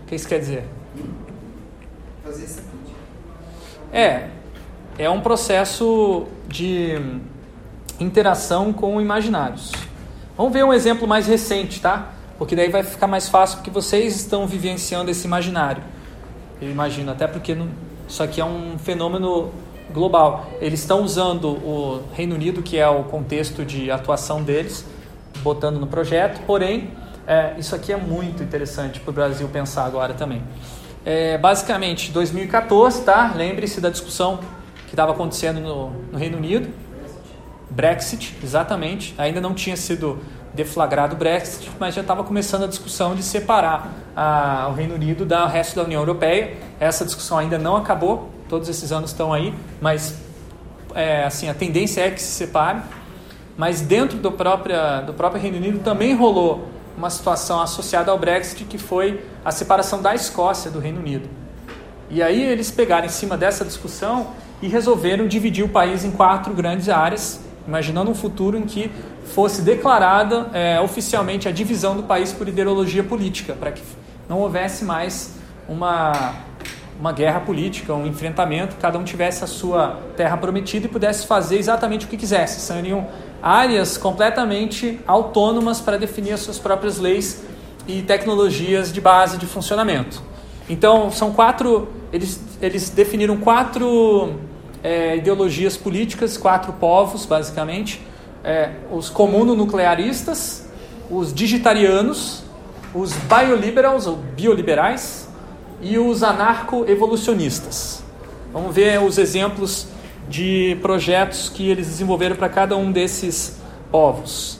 O que isso quer dizer? Fazer essa crítica. É, é um processo de interação com imaginários. Vamos ver um exemplo mais recente, tá? Porque daí vai ficar mais fácil porque vocês estão vivenciando esse imaginário. Eu imagino, até porque não- isso aqui é um fenômeno global. Eles estão usando o Reino Unido, que é o contexto de atuação deles, botando no projeto, porém, é, isso aqui é muito interessante para o Brasil pensar agora também. É, basicamente, 2014, tá? Lembre-se da discussão que estava acontecendo no, no Reino Unido. Brexit, exatamente. Ainda não tinha sido deflagrado o Brexit, mas já estava começando a discussão de separar a, o Reino Unido do resto da União Europeia. Essa discussão ainda não acabou, todos esses anos estão aí, mas é, assim, a tendência é que se separe, mas dentro do, própria, do próprio Reino Unido também rolou uma situação associada ao Brexit, que foi a separação da Escócia do Reino Unido. E aí eles pegaram em cima dessa discussão e resolveram dividir o país em quatro grandes áreas, imaginando um futuro em que fosse declarada é, oficialmente a divisão do país por ideologia política, para que não houvesse mais uma, uma guerra política, um enfrentamento, cada um tivesse a sua terra prometida e pudesse fazer exatamente o que quisesse. Seriam áreas completamente autônomas para definir as suas próprias leis e tecnologias de base de funcionamento. Então, são quatro, eles, eles definiram quatro é, ideologias políticas, quatro povos, basicamente. É, os comuno-nuclearistas, os digitarianos, os bioliberals, ou bioliberais, e os anarco-evolucionistas. Vamos ver os exemplos de projetos que eles desenvolveram para cada um desses povos.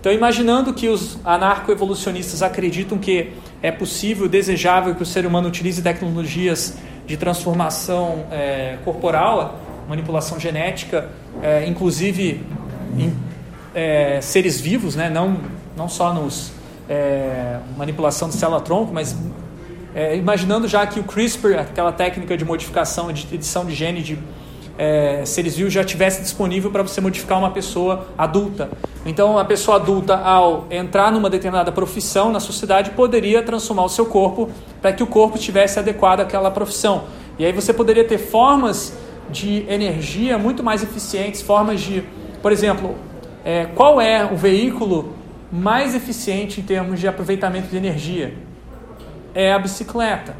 Então, imaginando que os anarco-evolucionistas acreditam que é possível, desejável que o ser humano utilize tecnologias de transformação é, corporal, manipulação genética, é, inclusive em é, seres vivos, né? não, não só nos é, manipulação de célula-tronco, mas é, imaginando já que o CRISPR, aquela técnica de modificação, de edição de gene de é, seres vivos já tivesse disponível para você modificar uma pessoa adulta. Então, a pessoa adulta, ao entrar numa determinada profissão na sociedade, poderia transformar o seu corpo para que o corpo estivesse adequado àquela profissão. E aí você poderia ter formas de energia muito mais eficientes, formas de, por exemplo, é, qual é o veículo mais eficiente em termos de aproveitamento de energia? É a bicicleta.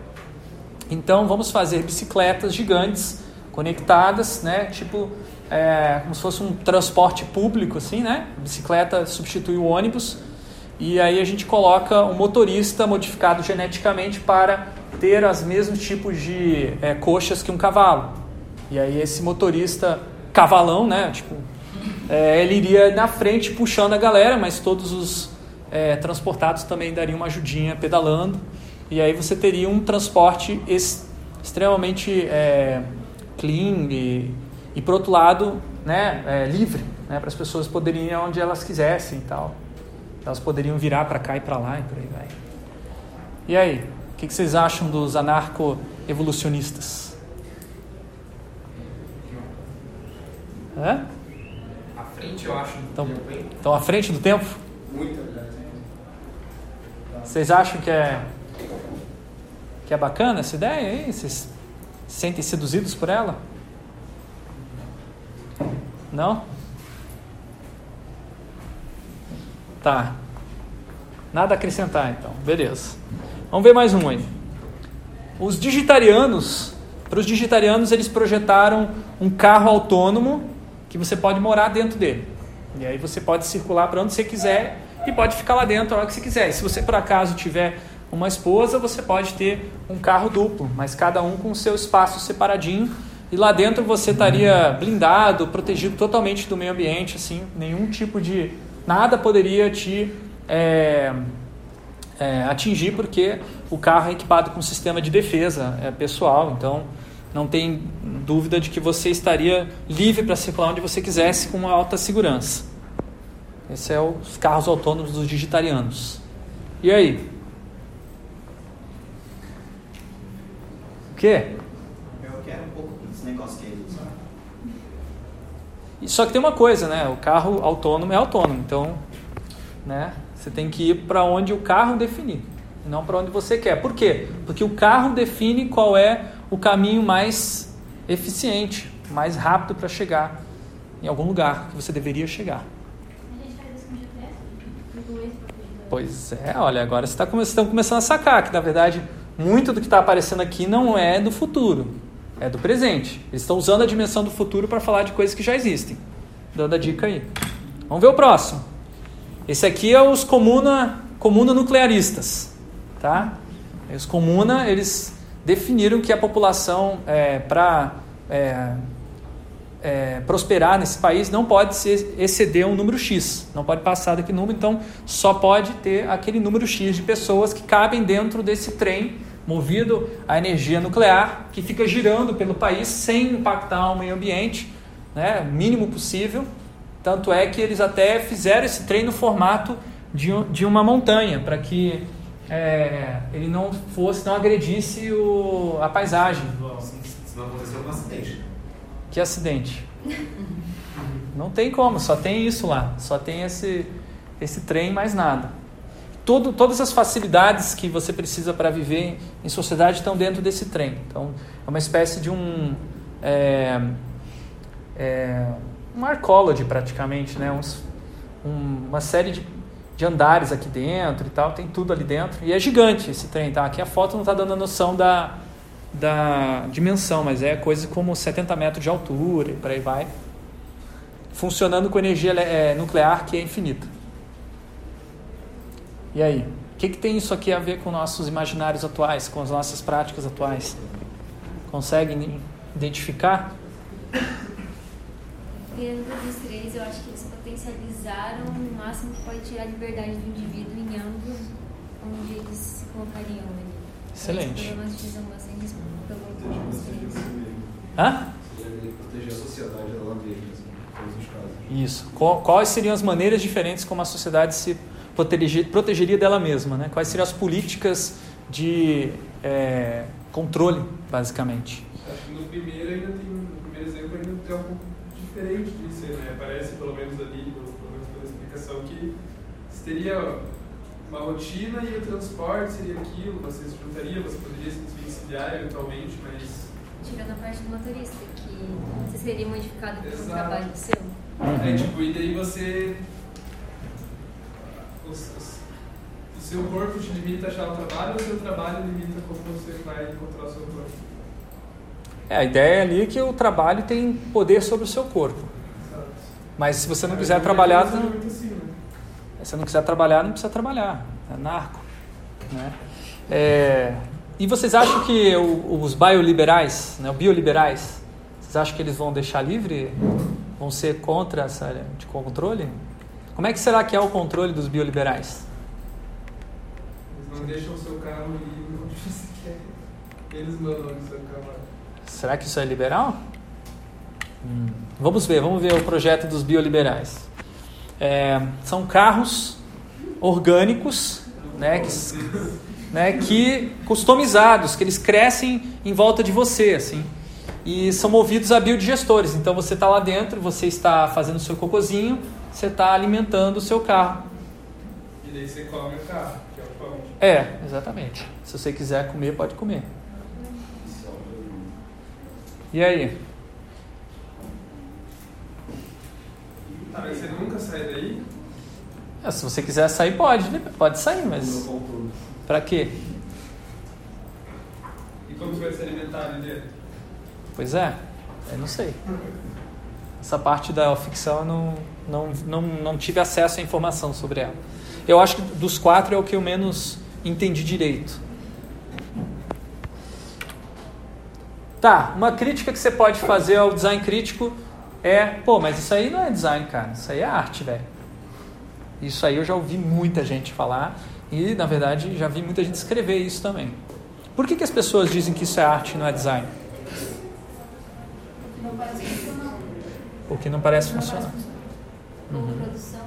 Então, vamos fazer bicicletas gigantes conectadas, né? Tipo, é, como se fosse um transporte público, assim, né? A bicicleta substitui o ônibus e aí a gente coloca um motorista modificado geneticamente para ter os mesmos tipos de é, coxas que um cavalo. E aí esse motorista cavalão, né? Tipo, é, ele iria na frente puxando a galera, mas todos os é, transportados também dariam uma ajudinha pedalando. E aí você teria um transporte extremamente é, clean e, e por outro lado, né, é, livre, né, para as pessoas poderem ir onde elas quisessem e tal. Elas poderiam virar para cá e para lá e por aí vai. E aí, o que, que vocês acham dos anarco-evolucionistas? À frente, eu acho, então? Estão à frente do tempo? Muito. Vocês acham que é que é bacana essa ideia aí? Vocês sentem seduzidos por ela? Não? Tá. Nada a acrescentar então. Beleza. Vamos ver mais um aí. Os digitarianos, para os digitarianos, eles projetaram um carro autônomo que você pode morar dentro dele. E aí você pode circular para onde você quiser e pode ficar lá dentro a hora que você quiser. E se você por acaso tiver uma esposa, você pode ter um carro duplo, mas cada um com seu espaço separadinho. E lá dentro você estaria blindado, protegido totalmente do meio ambiente, assim, nenhum tipo de. nada poderia te é, é, atingir, porque o carro é equipado com um sistema de defesa é, pessoal, então não tem dúvida de que você estaria livre para circular onde você quisesse com uma alta segurança. Esse é os carros autônomos dos digitarianos. E aí? O quê? Eu quero um pouco desse negócio que ele usa. Só que tem uma coisa, né? O carro autônomo é autônomo, então, né? Você tem que ir para onde o carro definir, não para onde você quer. Por quê? Porque o carro define qual é o caminho mais eficiente, mais rápido para chegar em algum lugar que você deveria chegar. Pois é, olha, agora você tá, vocês estão começando a sacar que, na verdade, muito do que está aparecendo aqui não é do futuro, é do presente. Eles estão usando a dimensão do futuro para falar de coisas que já existem. Dando a dica aí. Vamos ver o próximo. Esse aqui é os comuna, comuna nuclearistas. Tá? Os comuna, eles definiram que a população, é, para é, é, prosperar nesse país, não pode exceder um número X. Não pode passar daquele número, então só pode ter aquele número X de pessoas que cabem dentro desse trem movido a energia nuclear, que fica girando pelo país sem impactar o meio ambiente né, mínimo possível. Tanto é que eles até fizeram esse trem no formato de, de uma montanha, para que é, ele não fosse, não agredisse o, a paisagem. Se não aconteceu um acidente. Que acidente? Não tem como, só tem isso lá, só tem esse, esse trem, mais nada. Todo, todas as facilidades que você precisa para viver em sociedade estão dentro desse trem. Então, é uma espécie de um. É, é, um arcology praticamente, né? Uns- um- uma série de, de andares aqui dentro e tal, tem tudo ali dentro. E é gigante esse trem, tá? Aqui a foto não está dando a noção da, da dimensão, mas é coisa como 70 metros de altura e por aí vai. Funcionando com energia é, nuclear que é infinita. E aí? O que, que tem isso aqui a ver com nossos imaginários atuais, com as nossas práticas atuais? Conseguem identificar? Dentro dos três, eu acho que eles potencializaram o máximo que pode tirar a liberdade do indivíduo em ambos, onde eles se colocariam ali. Excelente. Hã? Seria proteger a sociedade dela mesma, assim, em todos os casos. Isso. Quais seriam as maneiras diferentes como a sociedade se proteger- protegeria dela mesma? Né? Quais seriam as políticas de é, controle, basicamente? Acho que no primeiro ainda tem, no primeiro exemplo ainda tem um pouco diferente disso, né? Parece pelo menos ali, pelo menos pela explicação, que teria uma rotina e o transporte seria aquilo, você se juntaria, você poderia se desvencilhar eventualmente, mas Tirando a parte do motorista, que você seria modificado por um Exato. trabalho seu. É, tipo, e daí você. O, o- o seu corpo te limita a achar o trabalho ou o seu trabalho limita como você vai encontrar o seu corpo? É, a ideia ali é que o trabalho tem poder sobre o seu corpo. Sabe? Mas se você não É, quiser trabalhar, não- muito assim? Se você não quiser trabalhar, não precisa trabalhar. É narco. Né? É, e vocês acham que o- os bioliberais, né, os bioliberais, vocês acham que eles vão deixar livre? Vão ser contra essa de controle? Como é que será que é o controle dos bioliberais? Eles não deixam o seu carro livre (laughs) onde você quer. Eles mandam o seu carro. Será que isso é liberal? Hum, Vamos ver, vamos ver o projeto dos bioliberais. É, são carros orgânicos, né, que, né, que customizados, que eles crescem em volta de você, assim, e são movidos a biodigestores. Então você está lá dentro, você está fazendo o seu cocôzinho, você está alimentando o seu carro. E daí você come o carro, que é o pão. É, exatamente. Se você quiser comer, pode comer. E aí? Tá, mas você nunca sai daí? É, se você quiser sair, pode, né? pode sair, mas para quê? E como você vai se alimentar ali dentro? Pois é, eu não sei. Essa parte da ficção eu não, não, não, não tive acesso à informação sobre ela. Eu acho que dos quatro é o que eu menos entendi direito. Tá, uma crítica que você pode fazer ao design crítico é, pô, mas isso aí não é design, cara, isso aí é arte, velho. Isso aí eu já ouvi muita gente falar e, na verdade, já vi muita gente escrever isso também. Por que, que as pessoas dizem que isso é arte e não é design? Não parece funcionar. Porque não parece Não parece funcionar. Como Uhum. produção.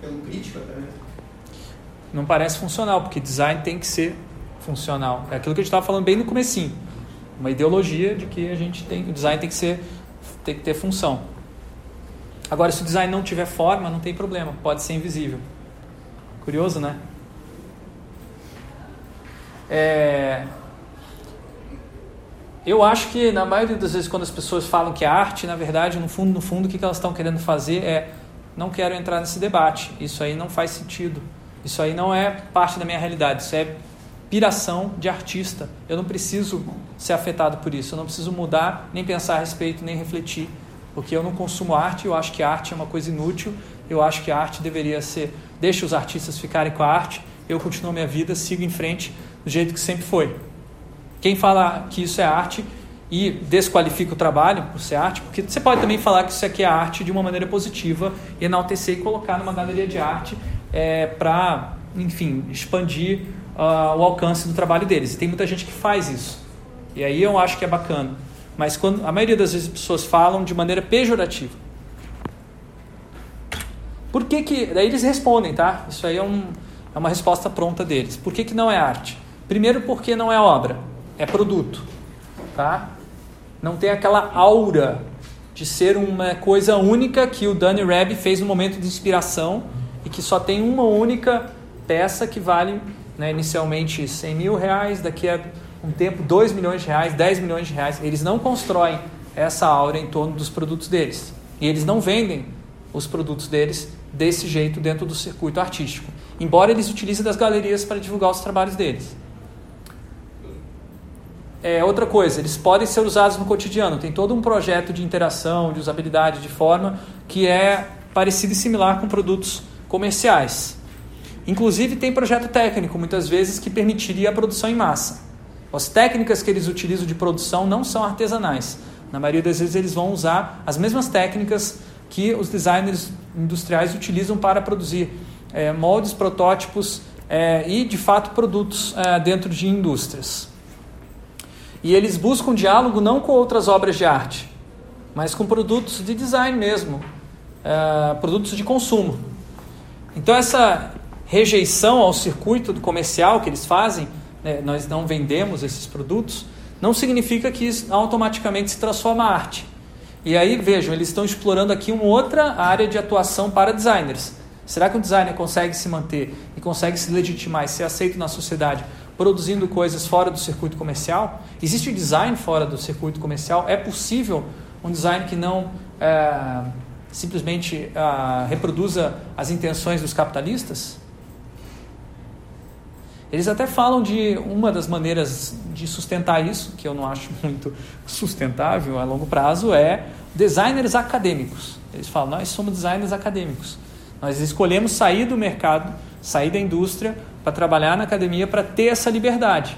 Pelo crítico até mesmo. Não parece funcional, porque design tem que ser funcional. É aquilo que a gente estava falando bem no comecinho. Uma ideologia de que a gente tem, o design tem que ser, tem que ter função. Agora, se o design não tiver forma, não tem problema, pode ser invisível. Curioso, né? É, Eu acho que na maioria das vezes quando as pessoas falam que é arte, na verdade, no fundo, no fundo, o que elas estão querendo fazer é não quero entrar nesse debate. Isso aí não faz sentido. Isso aí não é parte da minha realidade. Isso é piração de artista. Eu não preciso ser afetado por isso. Eu não preciso mudar, nem pensar a respeito, nem refletir. Porque eu não consumo arte. Eu acho que a arte é uma coisa inútil. Eu acho que a arte deveria ser. Deixa os artistas ficarem com a arte. Eu continuo minha vida, sigo em frente do jeito que sempre foi. Quem fala que isso é arte e desqualifica o trabalho por ser arte, porque você pode também falar que isso aqui é arte de uma maneira positiva, enaltecer e colocar numa galeria de arte é, para, enfim, expandir ah, o alcance do trabalho deles. E tem muita gente que faz isso. E aí eu acho que é bacana. mas quando, a maioria das vezes as pessoas falam de maneira pejorativa. Por que que... Daí eles respondem, tá? Isso aí é, um, é uma resposta pronta deles. Por que que não é arte? Primeiro porque não é obra, é produto, tá? Não tem aquela aura de ser uma coisa única que o Danny Reb fez no momento de inspiração e que só tem uma única peça que vale né, inicialmente 100 mil reais, daqui a um tempo 2 milhões de reais, 10 milhões de reais. Eles não constroem essa aura em torno dos produtos deles. E eles não vendem os produtos deles desse jeito dentro do circuito artístico. Embora eles utilizem das galerias para divulgar os trabalhos deles. É, outra coisa, eles podem ser usados no cotidiano. Tem todo um projeto de interação, de usabilidade, de forma que é parecido e similar com produtos comerciais. Inclusive tem projeto técnico, muitas vezes, que permitiria a produção em massa. As técnicas que eles utilizam de produção não são artesanais. Na maioria das vezes eles vão usar as mesmas técnicas que os designers industriais utilizam para produzir é, moldes, protótipos é, e, de fato, produtos é, dentro de indústrias. E eles buscam diálogo não com outras obras de arte, mas com produtos de design mesmo, é, produtos de consumo. Então, essa rejeição ao circuito comercial que eles fazem, né, nós não vendemos esses produtos, não significa que isso automaticamente se transforma arte. E aí, vejam, eles estão explorando aqui uma outra área de atuação para designers. Será que um designer consegue se manter e consegue se legitimar e ser aceito na sociedade produzindo coisas fora do circuito comercial? Existe design fora do circuito comercial? É possível um design que não é, simplesmente é, reproduza as intenções dos capitalistas? Eles até falam de uma das maneiras de sustentar isso, que eu não acho (laughs) muito sustentável a longo prazo, é designers acadêmicos. Eles falam, nós somos designers acadêmicos. Nós escolhemos sair do mercado, sair da indústria para trabalhar na academia para ter essa liberdade.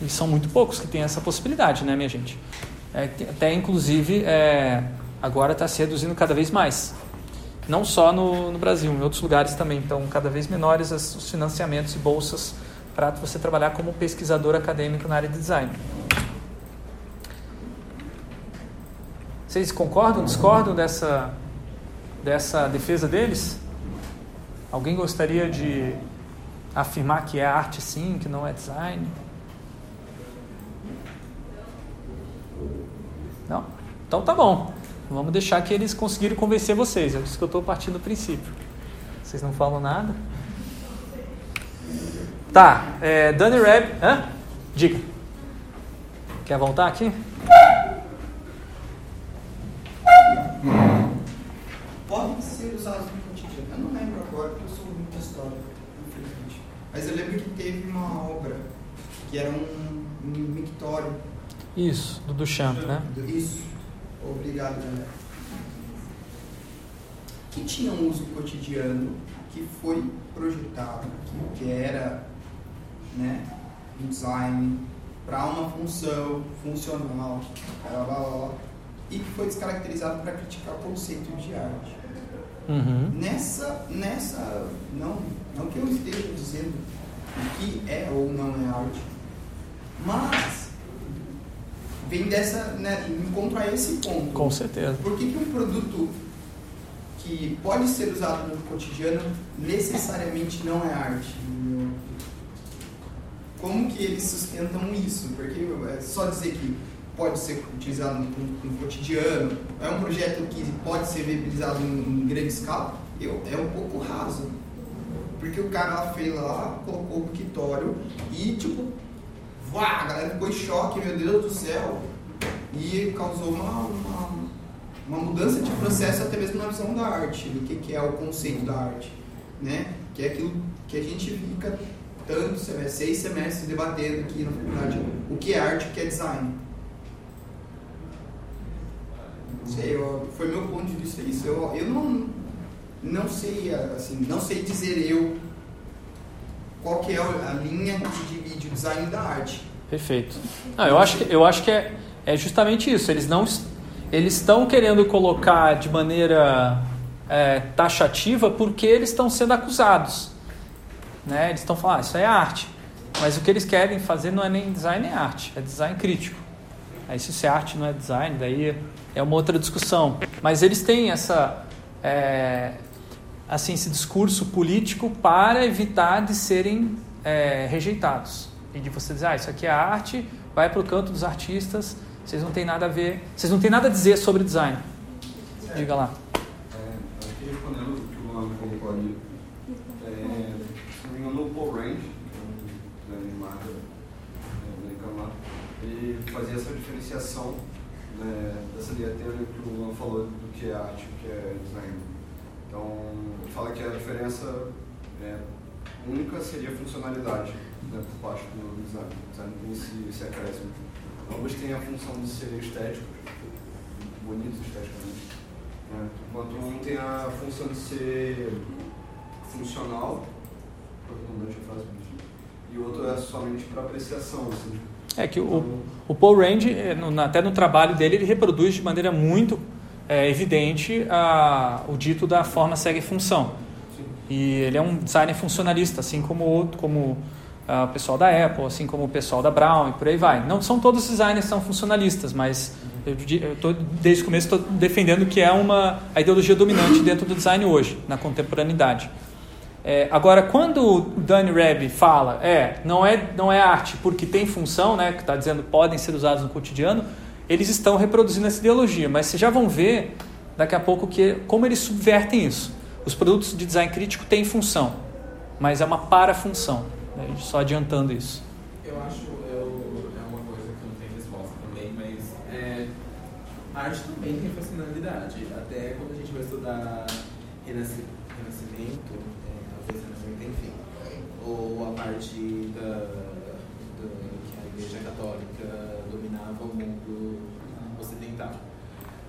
E são muito poucos que têm essa possibilidade, né, minha gente? É, até inclusive é, agora está se reduzindo cada vez mais. Não só no, no, Brasil, em outros lugares também. Então, cada vez menores os financiamentos e bolsas para você trabalhar como pesquisador acadêmico na área de design. Vocês concordam, discordam dessa, dessa defesa deles? Alguém gostaria de afirmar que é arte sim, que não é design? Não? Então tá bom. Vamos deixar que eles conseguirem convencer vocês. É isso que eu estou partindo do princípio. Vocês não falam nada? Tá. É, Danny Reb. Hã? Diga. Quer voltar aqui? Podem ser usados no cotidiano. Eu não lembro agora, porque eu sou muito histórico, infelizmente. Mas eu lembro que teve uma obra que era um, um mictório. Isso, do Duchamp, né? Isso. Obrigado, André. Que tinha um uso cotidiano, que foi projetado, que era né, um design para uma função funcional, blá, blá, blá, e que foi descaracterizado para criticar o conceito de arte. Uhum. Nessa, nessa não, não que eu esteja dizendo o que é ou não é arte, mas vem dessa, né, encontra esse ponto. Com certeza. Por que, que um produto que pode ser usado no cotidiano necessariamente não é arte? Como que eles sustentam isso? Porque é só dizer que pode ser utilizado no, no cotidiano, é um projeto que pode ser viabilizado em, em grande escala, eu, é um pouco raso. Porque o cara fez lá, colocou o Pictório e tipo, Vá, a galera ficou em choque, meu Deus do céu. E causou uma, uma, uma, mudança de processo até mesmo na visão da arte, do que, que é o conceito da arte. Né? Que é aquilo que a gente fica tanto semestres, seis semestres debatendo aqui na faculdade o que é arte o que é design. Não sei, eu, foi meu ponto de vista isso. Eu, eu não, não sei, assim, não sei dizer eu qual que é a linha que divide o design da arte. Perfeito. Eu acho que, eu acho que é, é justamente isso. Eles não eles estão querendo colocar de maneira é, taxativa porque eles estão sendo acusados. Né? Eles estão falando, ah, isso é arte. Mas o que eles querem fazer não é nem design nem arte, é design crítico. Aí se isso é arte não é design, daí é uma outra discussão. Mas eles têm essa, é, assim, esse discurso político para evitar de serem é, rejeitados. E de você dizer, ah, isso aqui é arte, vai para o canto dos artistas, vocês não têm nada a ver, vocês não têm nada a dizer sobre design. Diga lá. É, respondendo o que o Luan colocou ali, é, se não me engano, o Paul Range, marca é, americano lá, ele fazia essa diferenciação né, dessa diateira que o Luan falou do que é arte o que é design. Então, fala que a diferença é, única seria a funcionalidade né, por parte do design. O design tem esse, esse acréscimo. Ambos têm a função de ser estéticos, bonitos esteticamente, né, enquanto um tem a função de ser funcional, redundante a frase, e o outro é somente para apreciação. Assim, é que o, o Paul Rand, é, até no trabalho dele, ele reproduz de maneira muito é, evidente a, o dito da forma segue função. E ele é um designer funcionalista, assim como outro, como uh, o pessoal da Apple, assim como o pessoal da Brown e por aí vai. Não são todos os designers são funcionalistas, mas eu, eu tô, desde o começo estou defendendo que é uma a ideologia dominante dentro do design hoje, na contemporaneidade. É, agora, quando o Danny Reb fala, é, não é, não é arte porque tem função, né, que está dizendo podem ser usados no cotidiano, eles estão reproduzindo essa ideologia, mas vocês já vão ver daqui a pouco que como eles subvertem isso. Os produtos de design crítico têm função, mas é uma parafunção. Né, só adiantando isso. Eu acho eu, é uma coisa que não tem resposta também, mas é, a arte também tem funcionalidade. Até quando a gente vai estudar renascimento, ou a parte da, da, que a Igreja Católica dominava o mundo ocidental.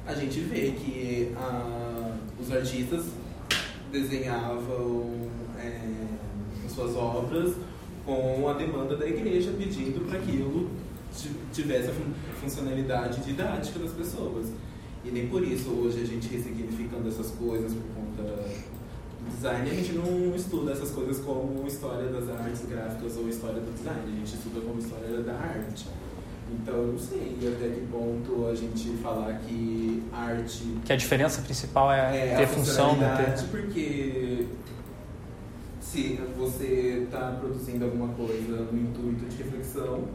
A gente vê que a, os artistas desenhavam é, suas obras com a demanda da igreja pedindo para aquilo tivesse a funcionalidade didática das pessoas. E nem por isso hoje a gente ressignificando essas coisas por conta design a gente não estuda essas coisas como história das artes gráficas ou história do design, a gente estuda como história da arte. Então, eu não sei até que ponto a gente falar que arte. Que a diferença principal é, é ter função, não ter. Porque se você está produzindo alguma coisa no intuito de reflexão,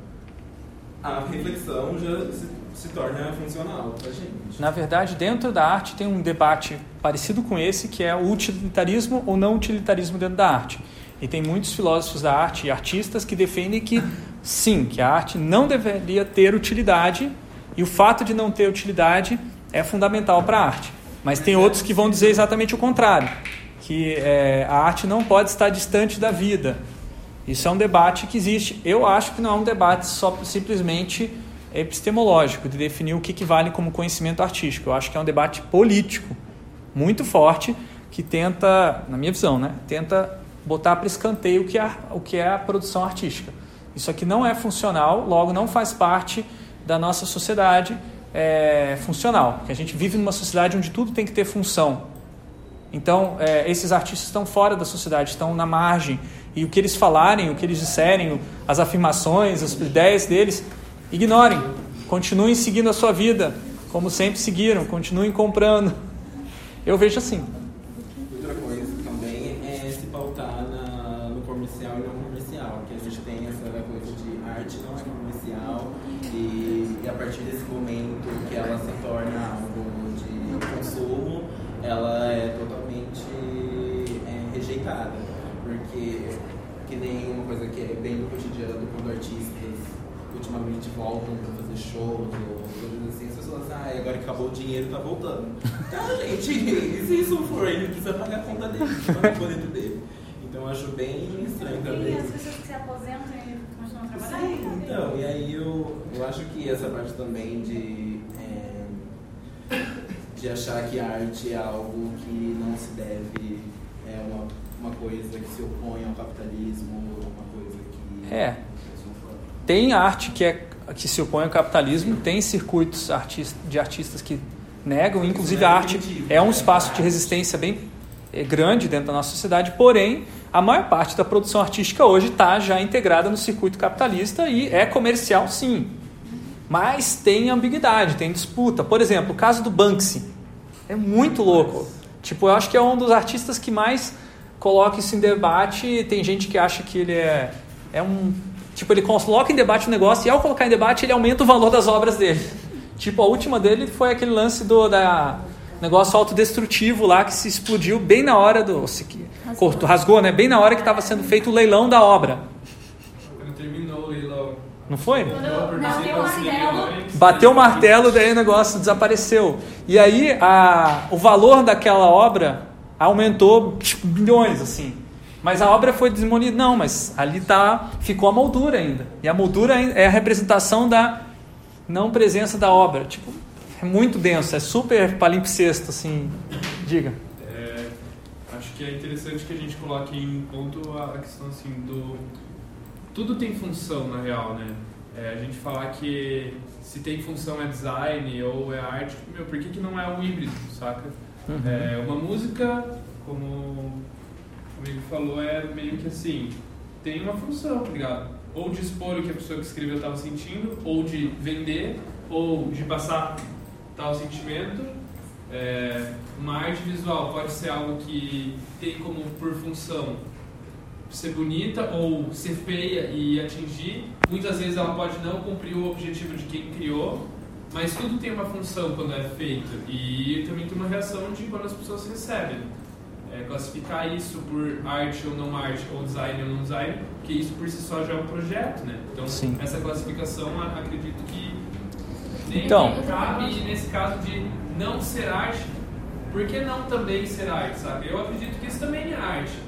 a reflexão já se, se torna funcional para a gente. Na verdade, dentro da arte tem um debate parecido com esse, que é o utilitarismo ou não utilitarismo dentro da arte. E tem muitos filósofos da arte e artistas que defendem que sim, que a arte não deveria ter utilidade e o fato de não ter utilidade é fundamental para a arte. Mas tem outros que vão dizer exatamente o contrário, que é, a arte não pode estar distante da vida, isso é um debate que existe. Eu acho que não é um debate só simplesmente epistemológico, de definir o que, vale como conhecimento artístico. Eu acho que é um debate político muito forte que tenta, na minha visão, né, tenta botar para escanteio o que, é, o que é a produção artística. Isso aqui não é funcional, logo não faz parte da nossa sociedade é, funcional. Que a gente vive numa sociedade onde tudo tem que ter função. Então, é, esses artistas estão fora da sociedade, estão na margem e o que eles falarem, o que eles disserem, as afirmações, as ideias deles, ignorem. Continuem seguindo a sua vida, como sempre seguiram, continuem comprando. Eu vejo assim. Outra coisa também é se pautar na, no comercial e não comercial, que a gente tem essa coisa de arte não é comercial e, e a partir desse momento que ela se torna algo de consumo, ela é totalmente é, rejeitada porque que nem uma coisa que é bem do cotidiano, quando artistas ultimamente voltam para fazer shows ou coisas assim, as pessoas falam assim, ah, agora que acabou o dinheiro, tá voltando. Tá, gente, (laughs) e se isso for, ele precisa pagar a conta dele, precisa pagar o boleto dele. Então eu acho bem estranho também. E as pessoas que se aposentam e continuam trabalhando? Sim, então, e aí eu, eu acho que essa parte também de, é, de achar que a arte é algo que não se deve, é uma uma coisa que se opõe ao capitalismo, uma coisa que. É. Tem arte que, é, que se opõe ao capitalismo, tem circuitos de artistas que negam, inclusive a arte é um espaço de resistência bem, é grande dentro da nossa sociedade, porém, a maior parte da produção artística hoje está já integrada no circuito capitalista e é comercial sim. Mas tem ambiguidade, tem disputa. Por exemplo, o caso do Banksy. É muito louco. Tipo, eu acho que é um dos artistas que mais coloca isso em debate. Tem gente que acha que ele é, é um. Tipo, ele coloca em debate o negócio e ao colocar em debate ele aumenta o valor das obras dele. (laughs) Tipo, a última dele foi aquele lance do da negócio autodestrutivo lá que se explodiu bem na hora do. Se, rasgou. Cortou, rasgou, né? Bem na hora que estava sendo feito o leilão da obra. Quando terminou o leilão. Não foi? Não, não, bateu o martelo. Bateu o martelo, daí o negócio desapareceu. E aí a, o valor daquela obra aumentou tipo, bilhões, assim. Mas a obra foi demolida. Não, mas ali tá, ficou a moldura ainda. E a moldura é a representação da não presença da obra. Tipo, é muito denso, é super palimpsesto, assim. Diga. É, acho que é interessante que a gente coloque em ponto a questão assim do tudo tem função na real, né? É, a gente falar que se tem função é design ou é arte, meu, por que, que não é um híbrido, saca? Uhum. É, uma música, como amigo falou, é meio que assim, tem uma função, tá ligado? Ou de expor o que a pessoa que escreveu estava sentindo, ou de vender, ou de passar tal sentimento. É, uma arte visual pode ser algo que tem como por função ser bonita ou ser feia e atingir. Muitas vezes ela pode não cumprir o objetivo de quem criou, mas tudo tem uma função quando é feito e também tem uma reação de quando as pessoas recebem. É, classificar isso por arte ou não arte, ou design ou não design, que isso por si só já é um projeto, né? Então, Sim. essa classificação acredito que nem então, cabe nesse caso de não ser arte, por que não também ser arte, sabe? Eu acredito que isso também é arte.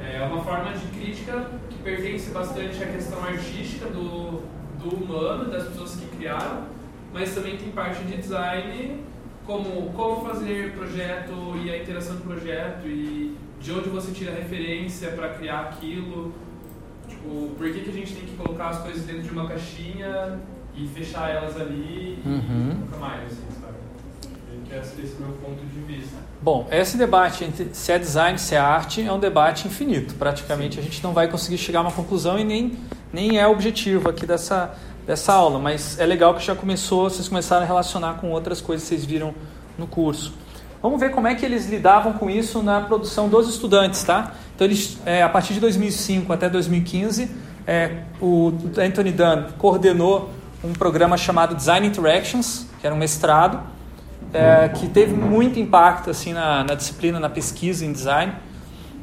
É uma forma de crítica que pertence bastante à questão artística do, do humano, das pessoas que criaram, mas também tem parte de design, como como fazer projeto e a interação do projeto e de onde você tira referência para criar aquilo. Tipo, por que, que a gente tem que colocar as coisas dentro de uma caixinha e fechar elas ali e Uhum. nunca mais, assim, sabe? Quero esse é o meu ponto de vista. Bom, esse debate entre se é design, se é arte, é um debate infinito. Praticamente a gente não vai conseguir chegar a uma conclusão e nem, nem é objetivo aqui dessa, dessa aula. Mas é legal que já começou, vocês começaram a relacionar com outras coisas que vocês viram no curso. Vamos ver como é que eles lidavam com isso na produção dos estudantes, tá? Então, eles, é, a partir de 2005 até 2015, é, o Anthony Dunn coordenou um programa chamado Design Interactions, que era um mestrado, é, que teve muito impacto assim na, na, disciplina, na pesquisa em design.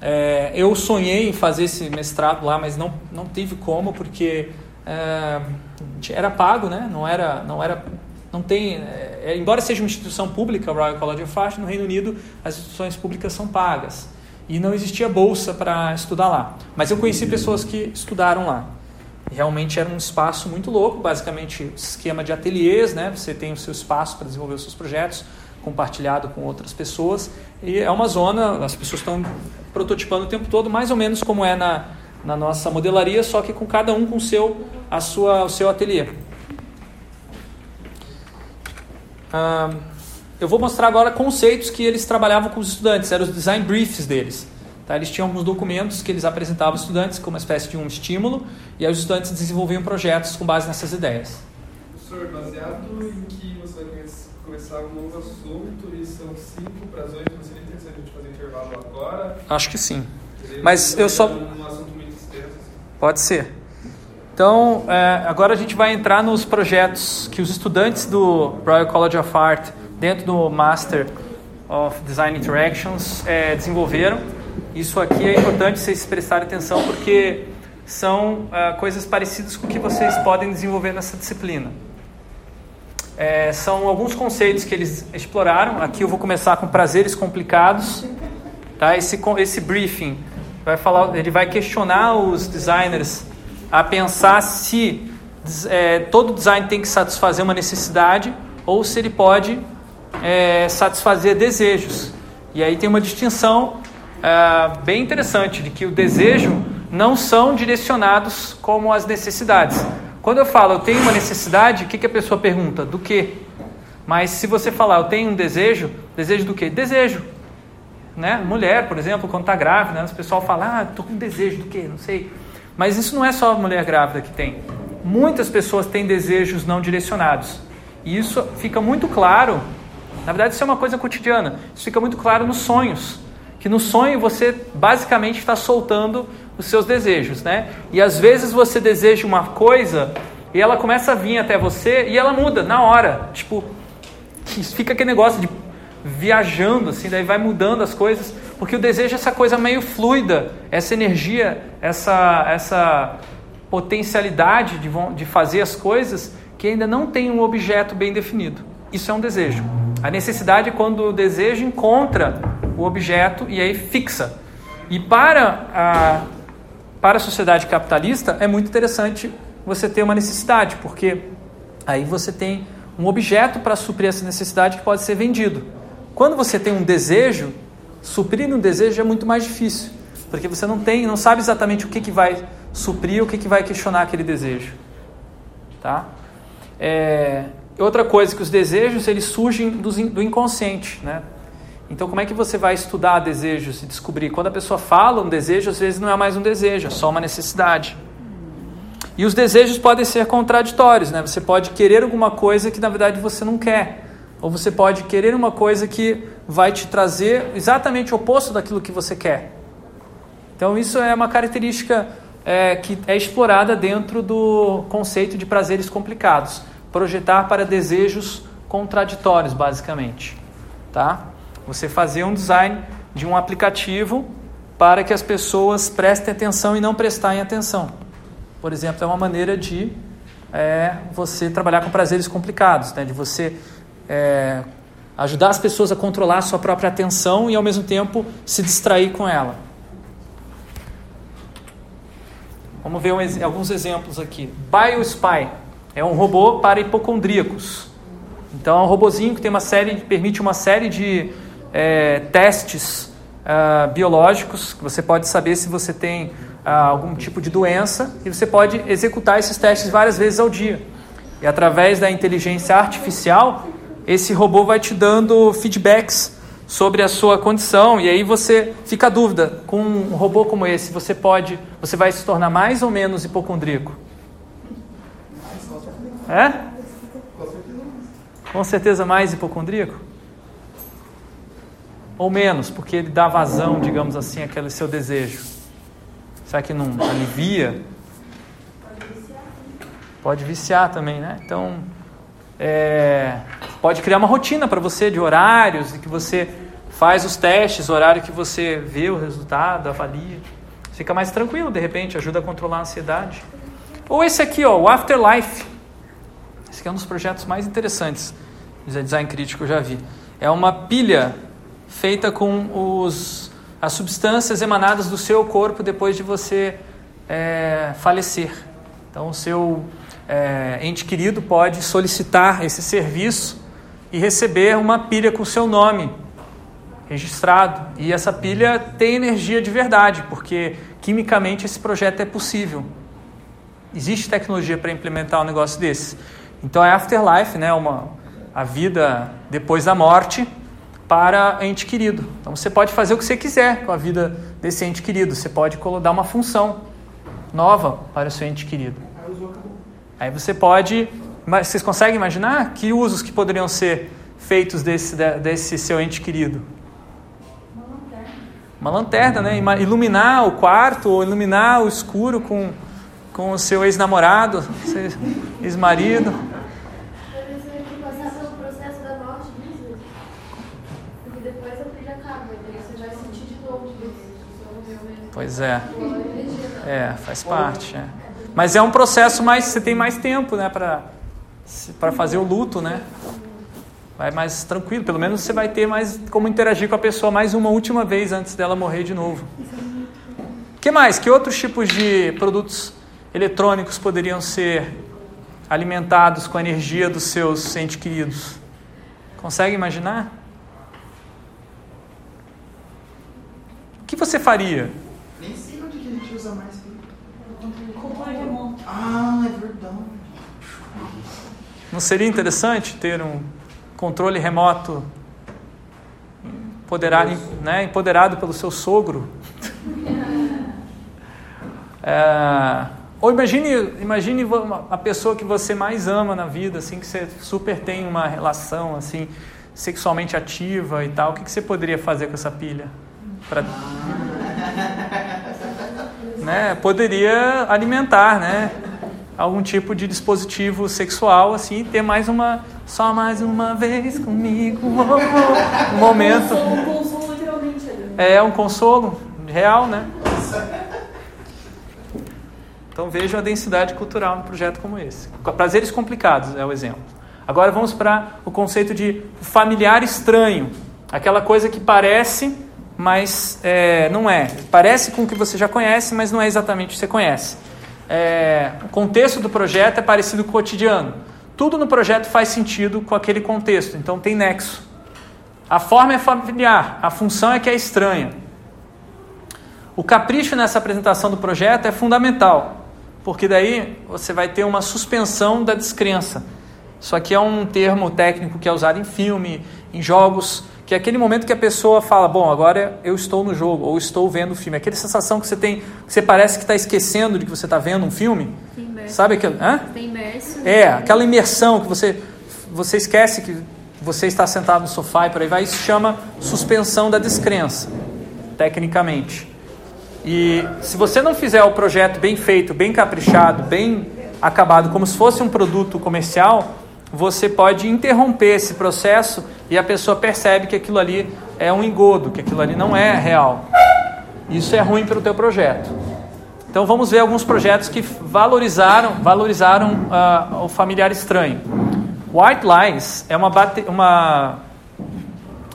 É, eu sonhei em fazer esse mestrado lá, mas não, não tive como, porque é, era pago, né? não era, não era não tem, é, embora seja uma instituição pública, o Royal College of Art, no Reino Unido as instituições públicas são pagas e não existia bolsa para estudar lá. Mas eu conheci pessoas que estudaram lá. Realmente era um espaço muito louco, basicamente esquema de ateliês, né? Você tem o seu espaço para desenvolver os seus projetos, compartilhado com outras pessoas. E é uma zona, as pessoas estão prototipando o tempo todo, mais ou menos como é na, na nossa modelaria, só que com cada um com seu, a sua, o seu ateliê. Ah, eu vou mostrar agora conceitos que eles trabalhavam com os estudantes, eram os design briefs deles. Tá? Eles tinham alguns documentos que eles apresentavam aos estudantes como uma espécie de um estímulo, e aí os estudantes desenvolviam projetos com base nessas ideias. Professor, baseado em que você vai começar um novo assunto e são 5 para as 8, não seria interessante a gente fazer intervalo agora? Acho que sim. Mas eu só. Um assunto muito extenso. Pode ser. Então, é, agora a gente vai entrar nos projetos que os estudantes do Royal College of Art, dentro do Master of Design Interactions, é, desenvolveram. Isso aqui é importante vocês prestarem atenção porque são uh, coisas parecidas com o que vocês podem desenvolver nessa disciplina. É, são alguns conceitos que eles exploraram. Aqui eu vou começar com prazeres complicados. Tá? Esse, esse briefing vai falar, ele vai questionar os designers a pensar se é, todo design tem que satisfazer uma necessidade ou se ele pode é, satisfazer desejos. E aí tem uma distinção é, bem interessante de que o desejo não são direcionados como as necessidades. Quando eu falo eu tenho uma necessidade, o que, que a pessoa pergunta? Do que? Mas se você falar eu tenho um desejo, desejo do que? Desejo. Né? Mulher, por exemplo, quando está grávida, né? o pessoal fala, ah, estou com desejo do quê? Não sei. Mas isso não é só a mulher grávida que tem. Muitas pessoas têm desejos não direcionados. E isso fica muito claro, na verdade isso é uma coisa cotidiana, isso fica muito claro nos sonhos. Que no sonho você basicamente está soltando os seus desejos, né? E às vezes você deseja uma coisa e ela começa a vir até você e ela muda na hora. Tipo, fica aquele negócio de viajando, assim, daí vai mudando as coisas, porque o desejo é essa coisa meio fluida, essa energia, essa, essa potencialidade de, de fazer as coisas que ainda não tem um objeto bem definido. Isso é um desejo. A necessidade é quando o desejo encontra o objeto e aí fixa. E para a, para a sociedade capitalista é muito interessante você ter uma necessidade, porque aí você tem um objeto para suprir essa necessidade que pode ser vendido. Quando você tem um desejo, suprir um desejo é muito mais difícil, porque você não tem, não sabe exatamente o que, que vai suprir, o que, que vai questionar aquele desejo, tá? É, outra coisa que os desejos eles surgem do, do inconsciente, né? Então como é que você vai estudar desejos e descobrir quando a pessoa fala um desejo às vezes não é mais um desejo, é só uma necessidade. E os desejos podem ser contraditórios, né? Você pode querer alguma coisa que na verdade você não quer. Ou você pode querer uma coisa que vai te trazer exatamente o oposto daquilo que você quer. Então, isso é uma característica é, que é explorada dentro do conceito de prazeres complicados. Projetar para desejos contraditórios, basicamente. Tá? Você fazer um design de um aplicativo para que as pessoas prestem atenção e não prestarem atenção. Por exemplo, é uma maneira de é, você trabalhar com prazeres complicados, né? de você é, ajudar as pessoas a controlar a sua própria atenção e ao mesmo tempo se distrair com ela. Vamos ver um, alguns exemplos aqui. BioSpy é um robô para hipocondríacos. Então é um robozinho que tem uma série, permite uma série de é, testes uh, biológicos que você pode saber se você tem uh, algum tipo de doença e você pode executar esses testes várias vezes ao dia. E através da inteligência artificial esse robô vai te dando feedbacks sobre a sua condição e aí você fica a dúvida com um robô como esse você pode você vai se tornar mais ou menos hipocondríaco? É? Com certeza mais hipocondríaco? Ou menos porque ele dá vazão digamos assim aquele seu desejo. Será que não alivia? Pode viciar também né? Então é, pode criar uma rotina para você de horários e que você faz os testes, horário que você vê o resultado, avalia. Fica mais tranquilo, de repente, ajuda a controlar a ansiedade. Ou esse aqui, ó, o Afterlife. Esse aqui é um dos projetos mais interessantes de design crítico que eu já vi. É uma pilha feita com os, as substâncias emanadas do seu corpo depois de você é, falecer. Então, o seu é, ente querido pode solicitar esse serviço e receber uma pilha com seu nome registrado. E essa pilha tem energia de verdade, porque quimicamente esse projeto é possível. Existe tecnologia para implementar um negócio desse. Então é afterlife, né, uma, a vida depois da morte para ente querido. Então você pode fazer o que você quiser com a vida desse ente querido. Você pode dar uma função nova para o seu ente querido. Aí você pode vocês conseguem imaginar que usos que poderiam ser feitos desse, desse seu ente querido? Uma lanterna. Uma lanterna, né? Iluminar o quarto ou iluminar o escuro com, com o seu ex-namorado, ex-marido. Pois é. É, faz parte. É. Mas é um processo mais. Você tem mais tempo, né? Para fazer o luto, né? Vai mais tranquilo, pelo menos você vai ter mais como interagir com a pessoa mais uma última vez antes dela morrer de novo. Que mais? Que outros tipos de produtos eletrônicos poderiam ser alimentados com a energia dos seus entes queridos? Consegue imaginar? O que você faria? Nem sei onde a gente usa mais. Ah, é verdade. Não seria interessante ter um controle remoto empoderado, né, empoderado pelo seu sogro. (laughs) É, ou imagine, imagine a pessoa que você mais ama na vida, assim, que você super tem uma relação assim sexualmente ativa e tal. O que, que você poderia fazer com essa pilha? Pra... né? Poderia alimentar, né? Algum tipo de dispositivo sexual, assim, ter mais uma, só mais uma vez comigo, (laughs) um momento. Um consolo, literalmente. É um consolo real, né? Então vejam a densidade cultural num projeto como esse. Prazeres complicados é o exemplo. Agora vamos para o conceito de familiar estranho. Aquela coisa que parece, mas é, não é. Parece com o que você já conhece, mas não é exatamente o que você conhece. É, o contexto do projeto é parecido com o cotidiano. Tudo no projeto faz sentido com aquele contexto, então tem nexo. A forma é familiar, a função é que é estranha. O capricho nessa apresentação do projeto é fundamental, porque daí você vai ter uma suspensão da descrença. Isso aqui é um termo técnico que é usado em filme, em jogos, que é aquele momento que a pessoa fala: Bom, agora eu estou no jogo, ou estou vendo o filme. Aquela sensação que você tem, que você parece que está esquecendo de que você está vendo um filme. Imerso. Sabe aquilo? Hã? Imerso. É, aquela imersão que você, você esquece que você está sentado no sofá e por aí vai. Isso chama suspensão da descrença, tecnicamente. E se você não fizer o projeto bem feito, bem caprichado, bem acabado, como se fosse um produto comercial, você pode interromper esse processo e a pessoa percebe que aquilo ali é um engodo, que aquilo ali não é real. Isso é ruim para o teu projeto. Então vamos ver alguns projetos que valorizaram, valorizaram ah, o familiar estranho. White Lies é uma, bate, uma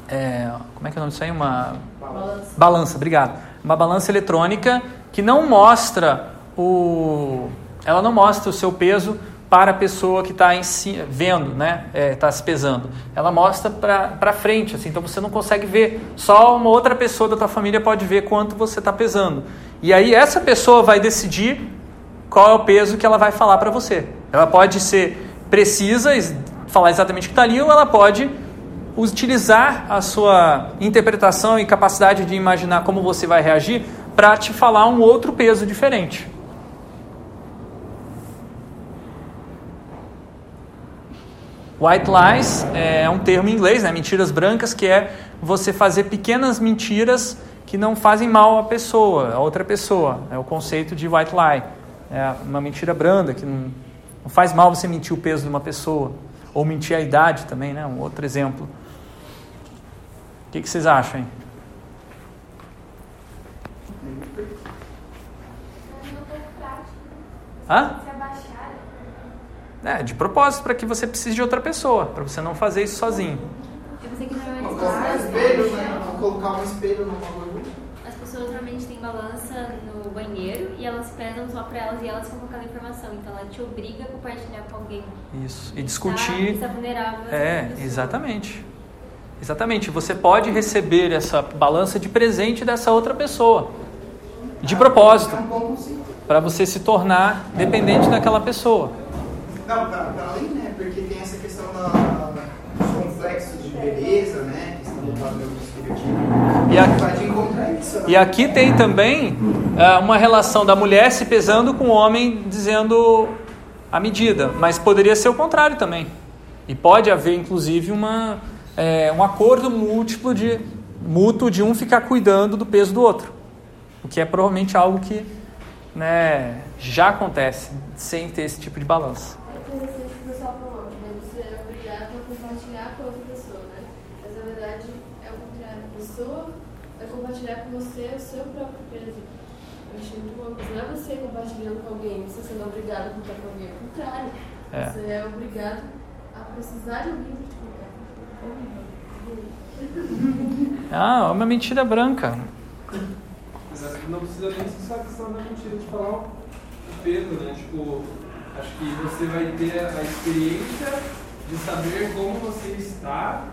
é, como é que é o nome disso aí? Uma Balança. balança, obrigado. Uma balança eletrônica que não mostra o, ela não mostra o seu peso para a pessoa que está vendo, né? Está se pesando. Ela mostra para frente, assim, então você não consegue ver. Só uma outra pessoa da tua família pode ver quanto você está pesando. E aí essa pessoa vai decidir qual é o peso que ela vai falar para você. Ela pode ser precisa, ex- falar exatamente o que está ali, ou ela pode utilizar a sua interpretação e capacidade de imaginar como você vai reagir para te falar um outro peso diferente. White lies é um termo em inglês, né? mentiras brancas, que é você fazer pequenas mentiras que não fazem mal à pessoa, a outra pessoa. É o conceito de white lie. É uma mentira branda que não, não faz mal você mentir o peso de uma pessoa. Ou mentir a idade também, né? Um outro exemplo. O que, que vocês acham? Hein? Hã? É, de propósito, para que você precise de outra pessoa, para você não fazer isso sozinho. Eu pensei que normalmente Colocar um as espelho, pessoas, né? Colocar um espelho no bagulho. as pessoas normalmente têm balança no banheiro e elas pesam só pra elas e elas com aquela informação. Então ela te obriga a compartilhar com alguém. Isso. E Tá, discutir. está vulnerável. a É, pessoa. exatamente. Exatamente. Você pode receber essa balança de presente dessa outra pessoa. De propósito. É. Para você se tornar dependente daquela pessoa. Não, para além, né? Porque tem essa questão da, dos complexos de beleza, né? Questão do padrão estereotipo. E aqui- de isso. né? E aqui tem também ah, uma relação da mulher se pesando com o homem dizendo a medida, mas poderia ser o contrário também. E pode haver, inclusive, uma, é, um acordo múltiplo de, mútuo de um ficar cuidando do peso do outro. O que é provavelmente algo que né, já acontece sem ter esse tipo de balança. É interessante o que o pessoal falou, que daí você é obrigado a compartilhar com outra pessoa, né? Mas na verdade é o contrário. A pessoa vai compartilhar com você o seu próprio peso. Eu achei muito bom. Mas não é você compartilhando com alguém, você sendo obrigado a contar com alguém. É o contrário. É. Você é obrigado a precisar de alguém pra te contar. (laughs) Ah, é uma mentira branca. Mas acho que não precisa nem ser só a questão da mentira de falar o peso, né? Tipo, acho que você vai ter a experiência de saber como você está,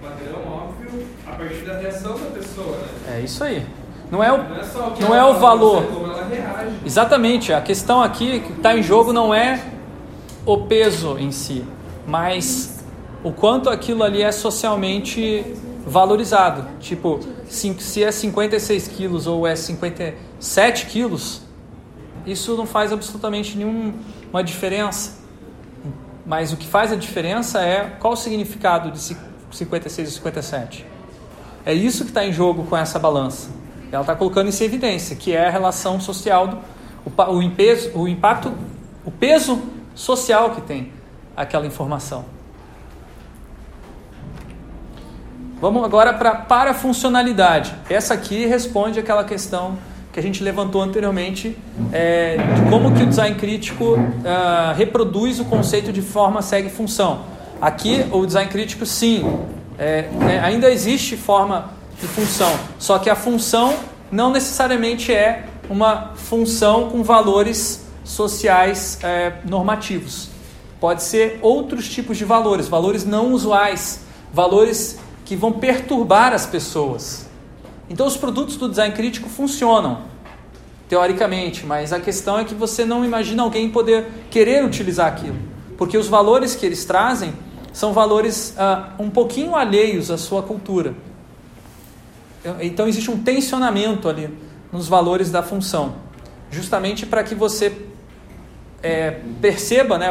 padrão óbvio, a partir da reação da pessoa, né? É isso aí. Não é o, Não é só não é o valor. mas como ela reage. Exatamente, a questão aqui que está em jogo não é o peso em si, mas o quanto aquilo ali é socialmente valorizado. Tipo, se é 56 quilos ou é 57 quilos, isso não faz absolutamente nenhuma diferença. Mas o que faz a diferença é qual o significado de 56 e 57. É isso que está em jogo com essa balança. Ela está colocando isso em evidência, que é a relação social, do, o, o, impeso, o impacto, o peso social que tem aquela informação. Vamos agora para parafuncionalidade. Essa aqui responde aquela questão que a gente levantou anteriormente é, de como que o design crítico uh, reproduz o conceito de forma segue função. Aqui o design crítico sim, é, é, ainda existe forma de função, só que a função não necessariamente é uma função com valores sociais é, normativos. Pode ser outros tipos de valores, valores não usuais, valores que vão perturbar as pessoas. Então, os produtos do design crítico funcionam, teoricamente, mas a questão é que você não imagina alguém poder querer utilizar aquilo, porque os valores que eles trazem são valores uh, um pouquinho alheios à sua cultura. Então, existe um tensionamento ali nos valores da função, justamente para que você é, perceba né,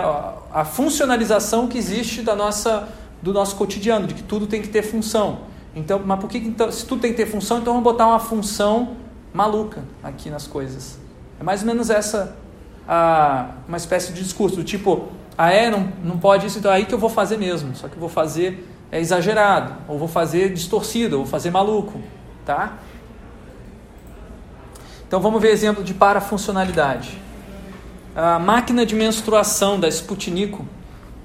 a funcionalização que existe da nossa do nosso cotidiano, de que tudo tem que ter função. Então, mas por que então, se tudo tem que ter função, então vamos botar uma função maluca aqui nas coisas? É mais ou menos essa a, uma espécie de discurso do tipo, ah é, não, não pode isso, então é aí que eu vou fazer mesmo. Só que eu vou fazer é exagerado, ou vou fazer distorcido, ou vou fazer maluco, tá? Então vamos ver exemplo de parafuncionalidade. A máquina de menstruação da Sputnico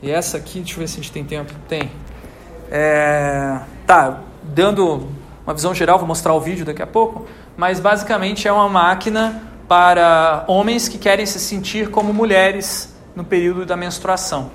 e essa aqui, deixa eu ver se a gente tem tempo. Tem. É, tá, dando uma visão geral, vou mostrar o vídeo daqui a pouco. Mas basicamente é uma máquina para homens que querem se sentir como mulheres no período da menstruação.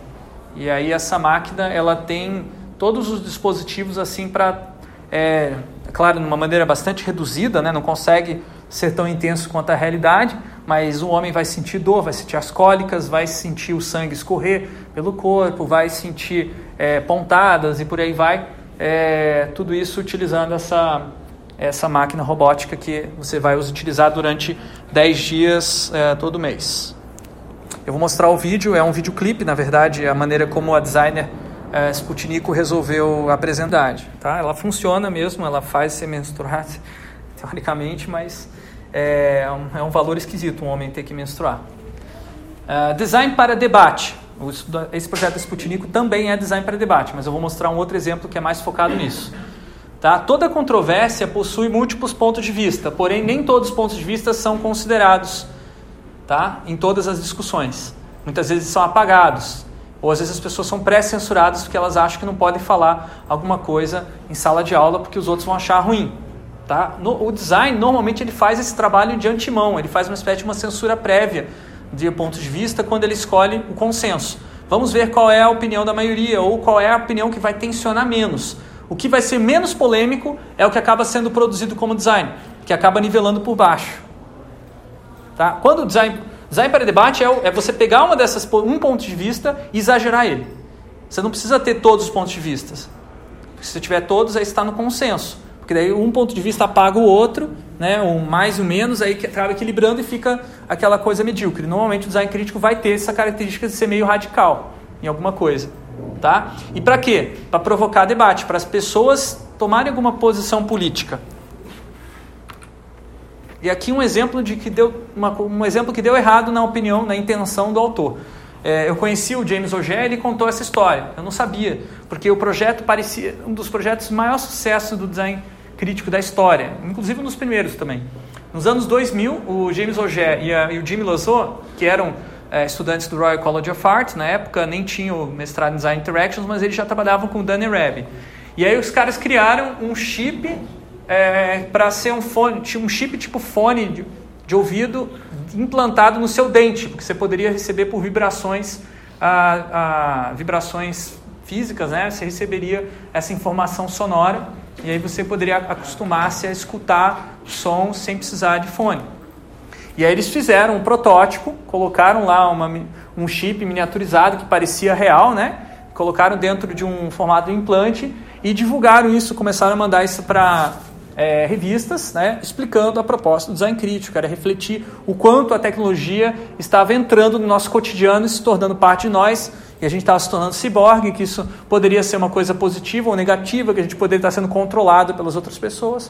E aí essa máquina ela tem todos os dispositivos assim para, é, é claro, de uma maneira bastante reduzida, né? não consegue ser tão intenso quanto a realidade, mas o homem vai sentir dor, vai sentir as cólicas, vai sentir o sangue escorrer pelo corpo, vai sentir é, pontadas e por aí vai. É, tudo isso utilizando essa, essa máquina robótica que você vai utilizar durante 10 dias é, todo mês. Eu vou mostrar o vídeo, é um videoclipe, na verdade, a maneira como a designer é, resolveu apresentar. Tá? Ela funciona mesmo, ela faz ser menstruar, (laughs) teoricamente, mas é um, é um valor esquisito um homem ter que menstruar. Uh, design para debate. Esse projeto Sputnico também é design para debate, mas eu vou mostrar um outro exemplo que é mais focado nisso. Tá? Toda controvérsia possui múltiplos pontos de vista, porém nem todos os pontos de vista são considerados tá? em todas as discussões. Muitas vezes são apagados, ou às vezes as pessoas são pré-censuradas porque elas acham que não podem falar alguma coisa em sala de aula porque os outros vão achar ruim. Tá? No, o design normalmente ele faz esse trabalho de antemão, ele faz uma espécie de uma censura prévia de pontos de vista quando ele escolhe o consenso. Vamos ver qual é a opinião da maioria ou qual é a opinião que vai tensionar menos. O que vai ser menos polêmico é o que acaba sendo produzido como design, que acaba nivelando por baixo. Tá? Quando o design, design para debate é, é você pegar uma dessas um ponto de vista e exagerar ele. Você não precisa ter todos os pontos de vista. Se você tiver todos, aí está no consenso. Porque daí um ponto de vista apaga o outro, né? um mais um menos, aí acaba equilibrando e fica aquela coisa medíocre. Normalmente o design crítico vai ter essa característica de ser meio radical em alguma coisa. Tá? E para quê? Para provocar debate, para as pessoas tomarem alguma posição política. E aqui um exemplo de que deu uma, um exemplo que deu errado na opinião, na intenção do autor. É, eu conheci o James Auger e ele contou essa história. Eu não sabia, porque o projeto parecia um dos projetos maior sucesso do design crítico da história, inclusive um dos primeiros também. Nos anos 2000, o James Auger e, a, e o Jimmy Lazo, que eram é, estudantes do Royal College of Art, na época nem tinham mestrado em Design Interactions, mas eles já trabalhavam com o Danny Reb. E aí os caras criaram um chip é, para ser um fone, um chip tipo fone de, de, ouvido implantado no seu dente, porque você poderia receber por vibrações, vibrações físicas, né? Você receberia essa informação sonora e aí você poderia acostumar-se a escutar som sem precisar de fone. E aí eles fizeram um protótipo, colocaram lá uma, um chip miniaturizado que parecia real, né? Colocaram dentro de um formato de implante e divulgaram isso, começaram a mandar isso para é, revistas, né, explicando a proposta do design crítico, era refletir o quanto a tecnologia estava entrando no nosso cotidiano e se tornando parte de nós, e a gente estava se tornando ciborgue, que isso poderia ser uma coisa positiva ou negativa, que a gente poderia estar sendo controlado pelas outras pessoas.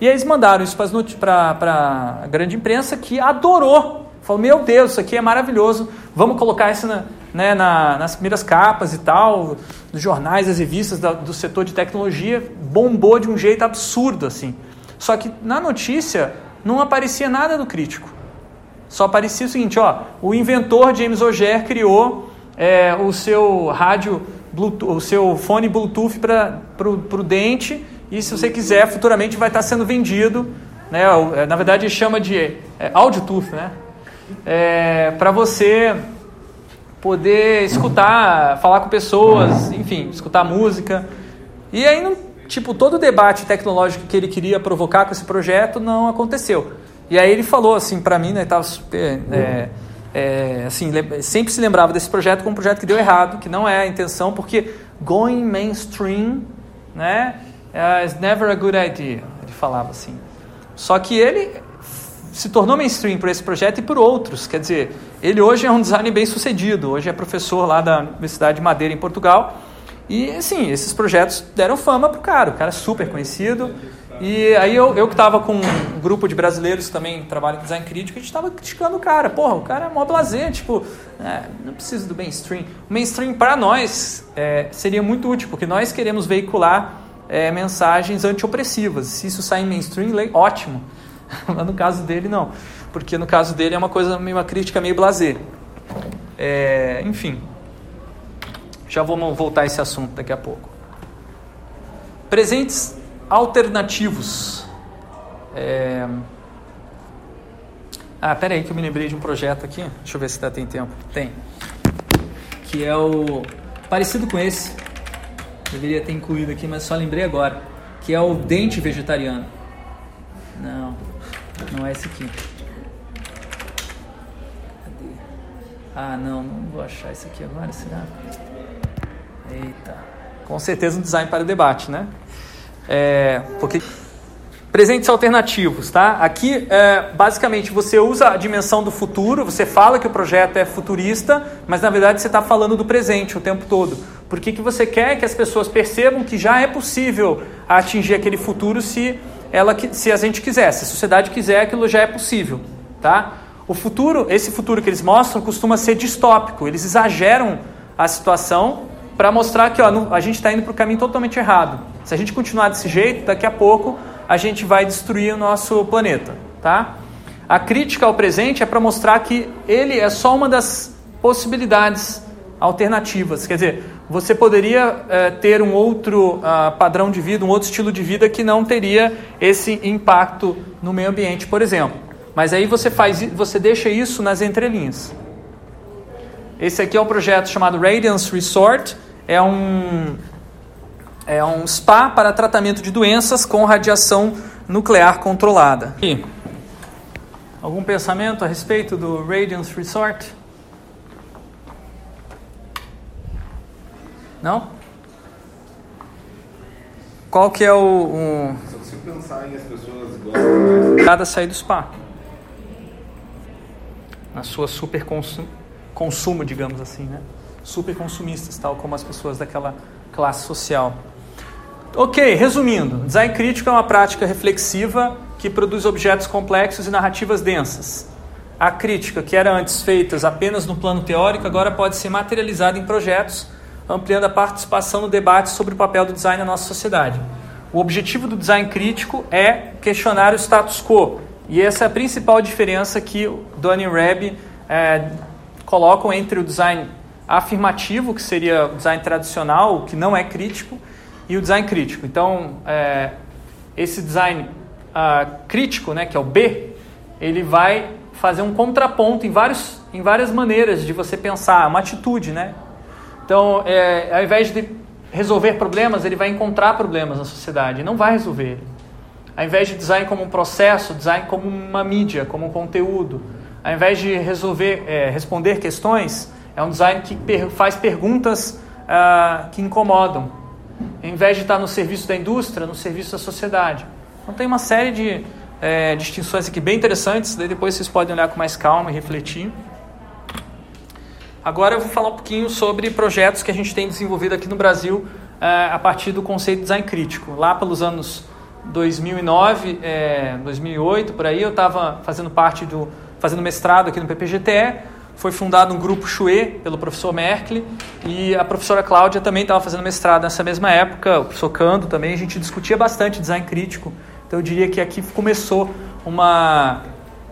E eles mandaram isso para a grande imprensa, que adorou. Falou, meu Deus, isso aqui é maravilhoso, vamos colocar isso na, né, na, nas primeiras capas e tal, dos jornais, das revistas da, do setor de tecnologia, bombou de um jeito absurdo, assim. Só que na notícia não aparecia nada do crítico. Só aparecia o seguinte, ó, o inventor James Ogier criou é, o seu rádio, Bluetooth, o seu fone Bluetooth para o dente e se você quiser, futuramente vai estar sendo vendido, né, é, na verdade chama de é, Audiotooth, né, é, para você poder escutar, falar com pessoas, enfim, escutar música. E aí, tipo, todo o debate tecnológico que ele queria provocar com esse projeto não aconteceu. E aí ele falou assim para mim, né, estava super, é, é, assim, sempre se lembrava desse projeto como um projeto que deu errado, que não é a intenção, porque going mainstream, né, is never a good idea. Ele falava assim. Só que ele se tornou mainstream por esse projeto e por outros. Quer dizer, ele hoje é um designer bem sucedido, hoje é professor lá da Universidade de Madeira, em Portugal. E, assim, esses projetos deram fama pro cara, o cara é super conhecido. E aí eu, eu que estava com um grupo de brasileiros que também trabalham em design crítico, a gente estava criticando o cara. Porra, o cara é mó blazer, tipo, é, não precisa do mainstream. O mainstream para nós é, seria muito útil, porque nós queremos veicular é, mensagens antiopressivas. Se isso sair em mainstream, ótimo. (laughs) Mas no caso dele, não. Porque no caso dele é uma coisa, uma crítica meio blazer. É, enfim. Já vamos voltar a esse assunto daqui a pouco. Presentes alternativos. É... Ah, pera aí que eu me lembrei de um projeto aqui. Deixa eu ver se dá tem tempo. Tem. Que é o parecido com esse. Deveria ter incluído aqui, mas só lembrei agora. Que é o dente vegetariano. Não. Não é esse aqui. Cadê? Ah, não, não vou achar esse aqui agora, será? Eita. Com certeza um design para o debate, né? É, porque presentes alternativos, tá? Aqui, é, basicamente, você usa a dimensão do futuro, você fala que o projeto é futurista, mas na verdade você está falando do presente o tempo todo. Por que, que você quer que as pessoas percebam que já é possível atingir aquele futuro se ela se a gente quiser, se a sociedade quiser, aquilo já é possível, tá? O futuro, esse futuro que eles mostram costuma ser distópico. Eles exageram a situação para mostrar que ó, a gente está indo para o caminho totalmente errado. Se a gente continuar desse jeito, daqui a pouco a gente vai destruir o nosso planeta, tá? A crítica ao presente é para mostrar que ele é só uma das possibilidades alternativas. Quer dizer, você poderia é, ter um outro uh, padrão de vida, um outro estilo de vida que não teria esse impacto no meio ambiente, por exemplo. Mas aí você faz, você deixa isso nas entrelinhas. Esse aqui é um projeto chamado Radiance Resort, é um é um spa para tratamento de doenças com radiação nuclear controlada. E algum pensamento a respeito do Radiance Resort? Não? Qual que é o. o... Só se pensar em as pessoas gostam. Cada sair do spa. Na sua super consumo, consumo, digamos assim, né? Super consumistas, tal como as pessoas daquela classe social. Ok, resumindo, design crítico é uma prática reflexiva que produz objetos complexos e narrativas densas. A crítica, que era antes feita apenas no plano teórico, agora pode ser materializada em projetos ampliando a participação no debate sobre o papel do design na nossa sociedade. O objetivo do design crítico é questionar o status quo, e essa é a principal diferença que Donny e Reb é, colocam entre o design afirmativo, que seria o design tradicional, que não é crítico, e o design crítico. Então, é, esse design uh, crítico, né, que é o B, ele vai fazer um contraponto em, vários, em várias maneiras de você pensar, uma atitude, né? Então, é, ao invés de resolver problemas, ele vai encontrar problemas na sociedade, não vai resolver. Ao invés de design como um processo, design como uma mídia, como um conteúdo. Ao invés de resolver, é, responder questões, é um design que per faz perguntas uh, que incomodam. em vez de estar no serviço da indústria, no serviço da sociedade. Então tem uma série de é, distinções aqui bem interessantes, daí depois vocês podem olhar com mais calma e refletir. Agora eu vou falar um pouquinho sobre projetos que a gente tem desenvolvido aqui no Brasil é, a partir do conceito de design crítico. Lá pelos anos 2009, é, 2008, por aí, eu estava fazendo parte do, fazendo mestrado aqui no PPGTE, foi fundado um grupo Chue pelo professor Merkel e a professora Cláudia também estava fazendo mestrado nessa mesma época, o professor Cando também, a gente discutia bastante design crítico, então eu diria que aqui começou uma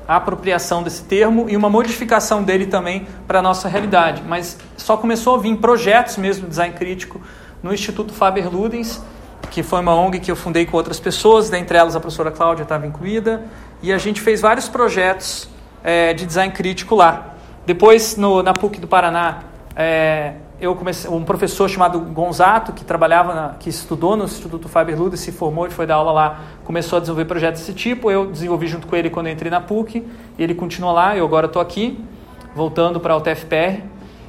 apropriação desse termo e uma modificação dele também para a nossa realidade, mas só começou a vir projetos mesmo de design crítico no Instituto Faber Ludens, que foi uma ONG que eu fundei com outras pessoas, dentre elas a professora Cláudia estava incluída, e a gente fez vários projetos é, de design crítico lá. Depois, no, na PUC do Paraná, é, eu comecei, um professor chamado Gonzato, que trabalhava, na, que estudou no Instituto Faber Ludens, se formou e foi dar aula lá, começou a desenvolver projetos desse tipo. Eu desenvolvi junto com ele quando entrei na PUC, ele continua lá, eu agora estou aqui, voltando para o TFPR.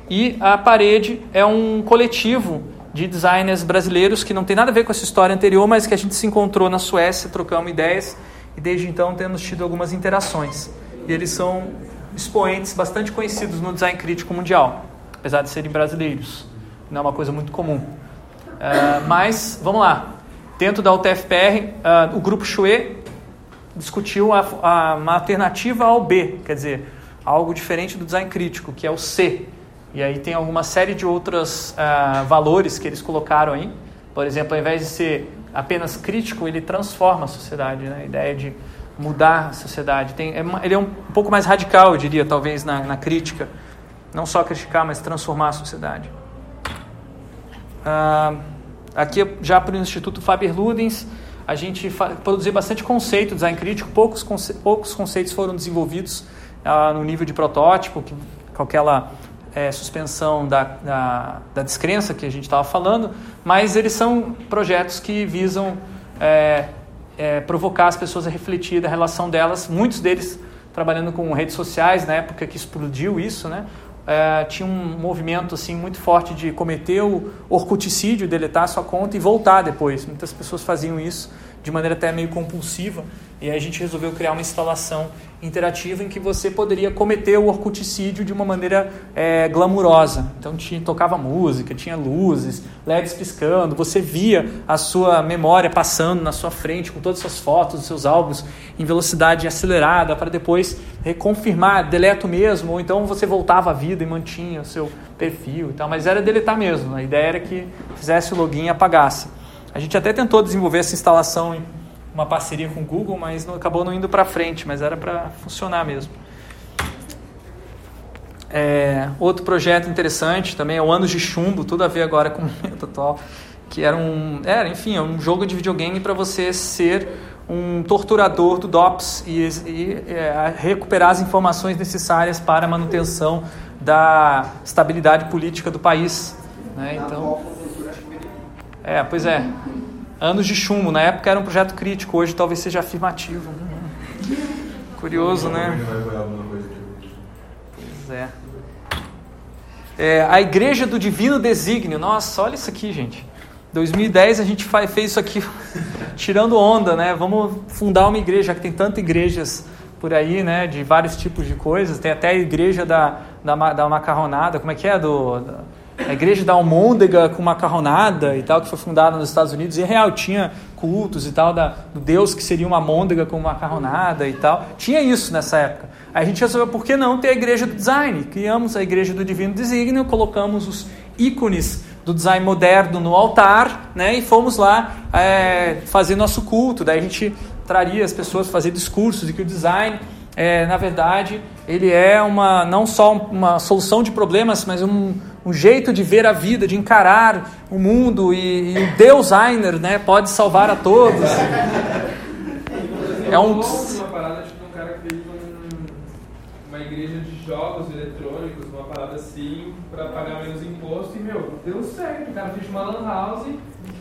E a Parede é um coletivo de designers brasileiros que não tem nada a ver com essa história anterior, mas que a gente se encontrou na Suécia, trocamos ideias e desde então temos tido algumas interações. E eles são expoentes bastante conhecidos no design crítico mundial, apesar de serem brasileiros. Não é uma coisa muito comum. Uh, mas, vamos lá. Dentro da UTFPR, uh, ah, o grupo Chue discutiu a, a, uma alternativa ao B, quer dizer, algo diferente do design crítico, que é o C, e aí tem alguma série de outros uh, valores que eles colocaram aí. Por exemplo, ao invés de ser apenas crítico, ele transforma a sociedade, né? a ideia de mudar a sociedade. Tem, é, ele é um, um pouco mais radical, eu diria, talvez, na, na crítica. Não só criticar, mas transformar a sociedade. Uh, aqui, já para o Instituto Faber Ludens, a gente produziu bastante conceito, design crítico. Poucos, conce poucos conceitos foram desenvolvidos uh, no nível de protótipo, que, com aquela é, suspensão da, da, da, descrença que a gente estava falando, mas eles são projetos que visam é, é, provocar as pessoas a refletir da relação delas, muitos deles trabalhando com redes sociais, na época que explodiu isso, né? É, tinha um movimento assim muito forte de cometer o orcuticídio, deletar sua conta e voltar depois. Muitas pessoas faziam isso de maneira até meio compulsiva. E aí a gente resolveu criar uma instalação interativa em que você poderia cometer o orcuticídio de uma maneira é, glamurosa. Então tinha, tocava música, tinha luzes, LEDs piscando, você via a sua memória passando na sua frente com todas as suas fotos, os seus álbuns em velocidade acelerada para depois reconfirmar, deleto mesmo, ou então você voltava à vida e mantinha o seu perfil e tal, mas era deletar mesmo. A ideia era que fizesse o login e apagasse. A gente até tentou desenvolver essa instalação em uma parceria com o Google, mas não, acabou não indo para frente, mas era para funcionar mesmo. É, outro projeto interessante também é o Anos de Chumbo, tudo a ver agora com o momento atual, que era um, era, enfim, é um jogo de videogame para você ser um torturador do DOPS e, e é, recuperar as informações necessárias para a manutenção da estabilidade política do país. Né? Então, é, pois é. Anos de chumbo. Na época era um projeto crítico, hoje talvez seja afirmativo. Curioso, né? Pois é. é. A Igreja do Divino Desígnio. Nossa, olha isso aqui, gente. 2010 a gente fez isso aqui (laughs) tirando onda, né? Vamos fundar uma igreja, já que tem tantas igrejas por aí, né? De vários tipos de coisas. Tem até a igreja da, da, da macarronada, como é que é? Do, da, a igreja da almôndega com macarronada e tal, que foi fundada nos Estados Unidos, e é real, tinha cultos e tal, da, do Deus que seria uma almôndega com macarronada e tal. Tinha isso nessa época. Aí a gente resolveu, por que não ter a igreja do design? Criamos a igreja do divino desígnio, colocamos os ícones do design moderno no altar, né, e fomos lá é, fazer nosso culto. Daí a gente traria as pessoas fazer discursos de que o design, é, na verdade, ele é uma não só uma solução de problemas, mas um, um jeito de ver a vida, de encarar o mundo e, e o Deusainer, né, pode salvar a todos. É um tipo igreja de jogos eletrônicos, uma parada assim, para pagar menos imposto e meu, deu certo. O cara fez uma lan house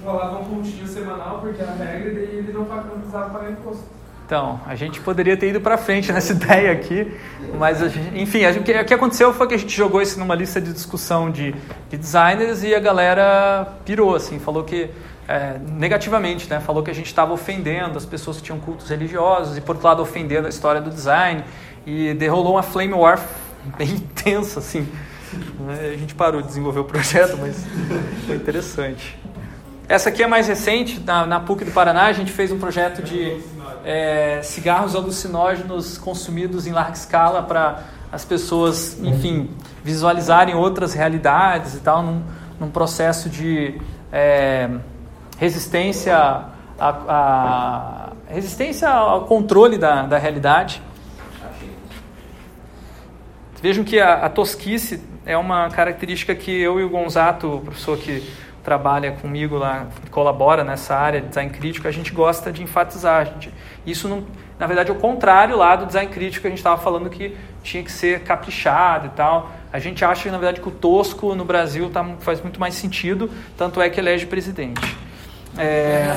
rolava um pontinho semanal porque era regra e daí ele não precisava pagar imposto. Então, a gente poderia ter ido para frente nessa (laughs) ideia aqui, mas, gente, enfim, a gente, o que aconteceu foi que a gente jogou isso numa lista de discussão de, de designers e a galera pirou, assim, falou que, é, negativamente, né, falou que a gente estava ofendendo as pessoas que tinham cultos religiosos e, por outro lado, ofendendo a história do design e derrolou uma flame war (laughs) bem intensa, assim. A gente parou de desenvolver o projeto, mas foi interessante. Essa aqui é mais recente, na, na PUC do Paraná, a gente fez um projeto de é, cigarros alucinógenos consumidos em larga escala para as pessoas, enfim, visualizarem outras realidades e tal, num, num processo de é, resistência, a, a, resistência ao controle da, da realidade. Vejam que a, a tosquice é uma característica que eu e o Gonzato, o professor que trabalha comigo lá, colabora nessa área de design crítico, a gente gosta de enfatizar. Gente, isso, não, na verdade, é o contrário lá do design crítico que a gente estava falando que tinha que ser caprichado e tal. A gente acha, na verdade, que o tosco no Brasil tá, faz muito mais sentido, tanto é que elege presidente. É...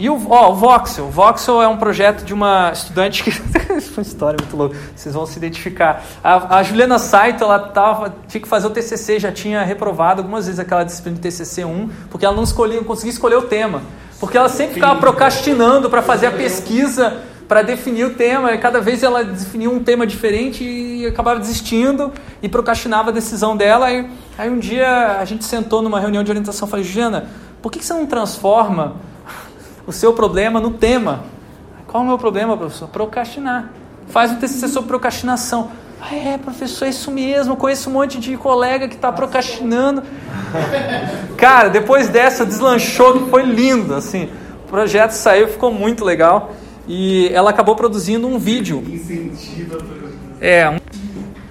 E o, ó, o Voxel. O Voxel é um projeto de uma estudante que. (laughs) Isso foi uma história muito louca, vocês vão se identificar. A, a Juliana Saito, ela tava, tinha que fazer o TCC, já tinha reprovado algumas vezes aquela disciplina de TCC 1, porque ela não, escolhia, não conseguia escolher o tema. Porque ela sempre ficava procrastinando para fazer a pesquisa, para definir o tema, e cada vez ela definia um tema diferente e acabava desistindo e procrastinava a decisão dela. Aí, aí um dia a gente sentou numa reunião de orientação e falei, Juliana, por que, que você não transforma o seu problema no tema. Qual é o meu problema, professor? Procrastinar. Faz um TCC sobre procrastinação. Ah, é, professor, é isso mesmo. Conheço um monte de colega que está procrastinando. Cara, depois dessa, deslanchou, que foi lindo. Assim, o projeto saiu, ficou muito legal. E ela acabou produzindo um vídeo. Incentiva a É, um,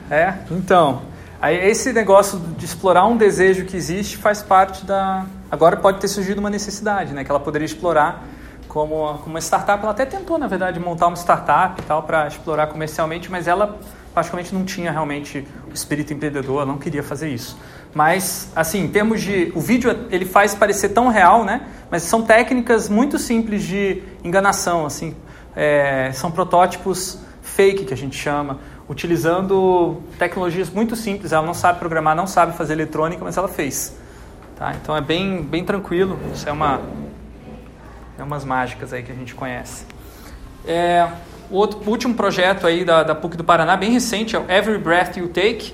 é, então. Aí esse negócio de explorar um desejo que existe faz parte da. Agora pode ter surgido uma necessidade, né? Que ela poderia explorar como, como uma startup. Ela até tentou, na verdade, montar uma startup e tal para explorar comercialmente, mas ela praticamente não tinha realmente o espírito empreendedor, não queria fazer isso. Mas, assim, em termos de. O vídeo ele faz parecer tão real, né? Mas são técnicas muito simples de enganação, assim. É, são protótipos fake que a gente chama utilizando tecnologias muito simples. Ela não sabe programar, não sabe fazer eletrônica, mas ela fez. Tá? Então é bem, bem tranquilo. Isso é uma é umas mágicas aí que a gente conhece. É, o, outro, o último projeto aí da, da PUC do Paraná, bem recente, é o Every Breath You Take,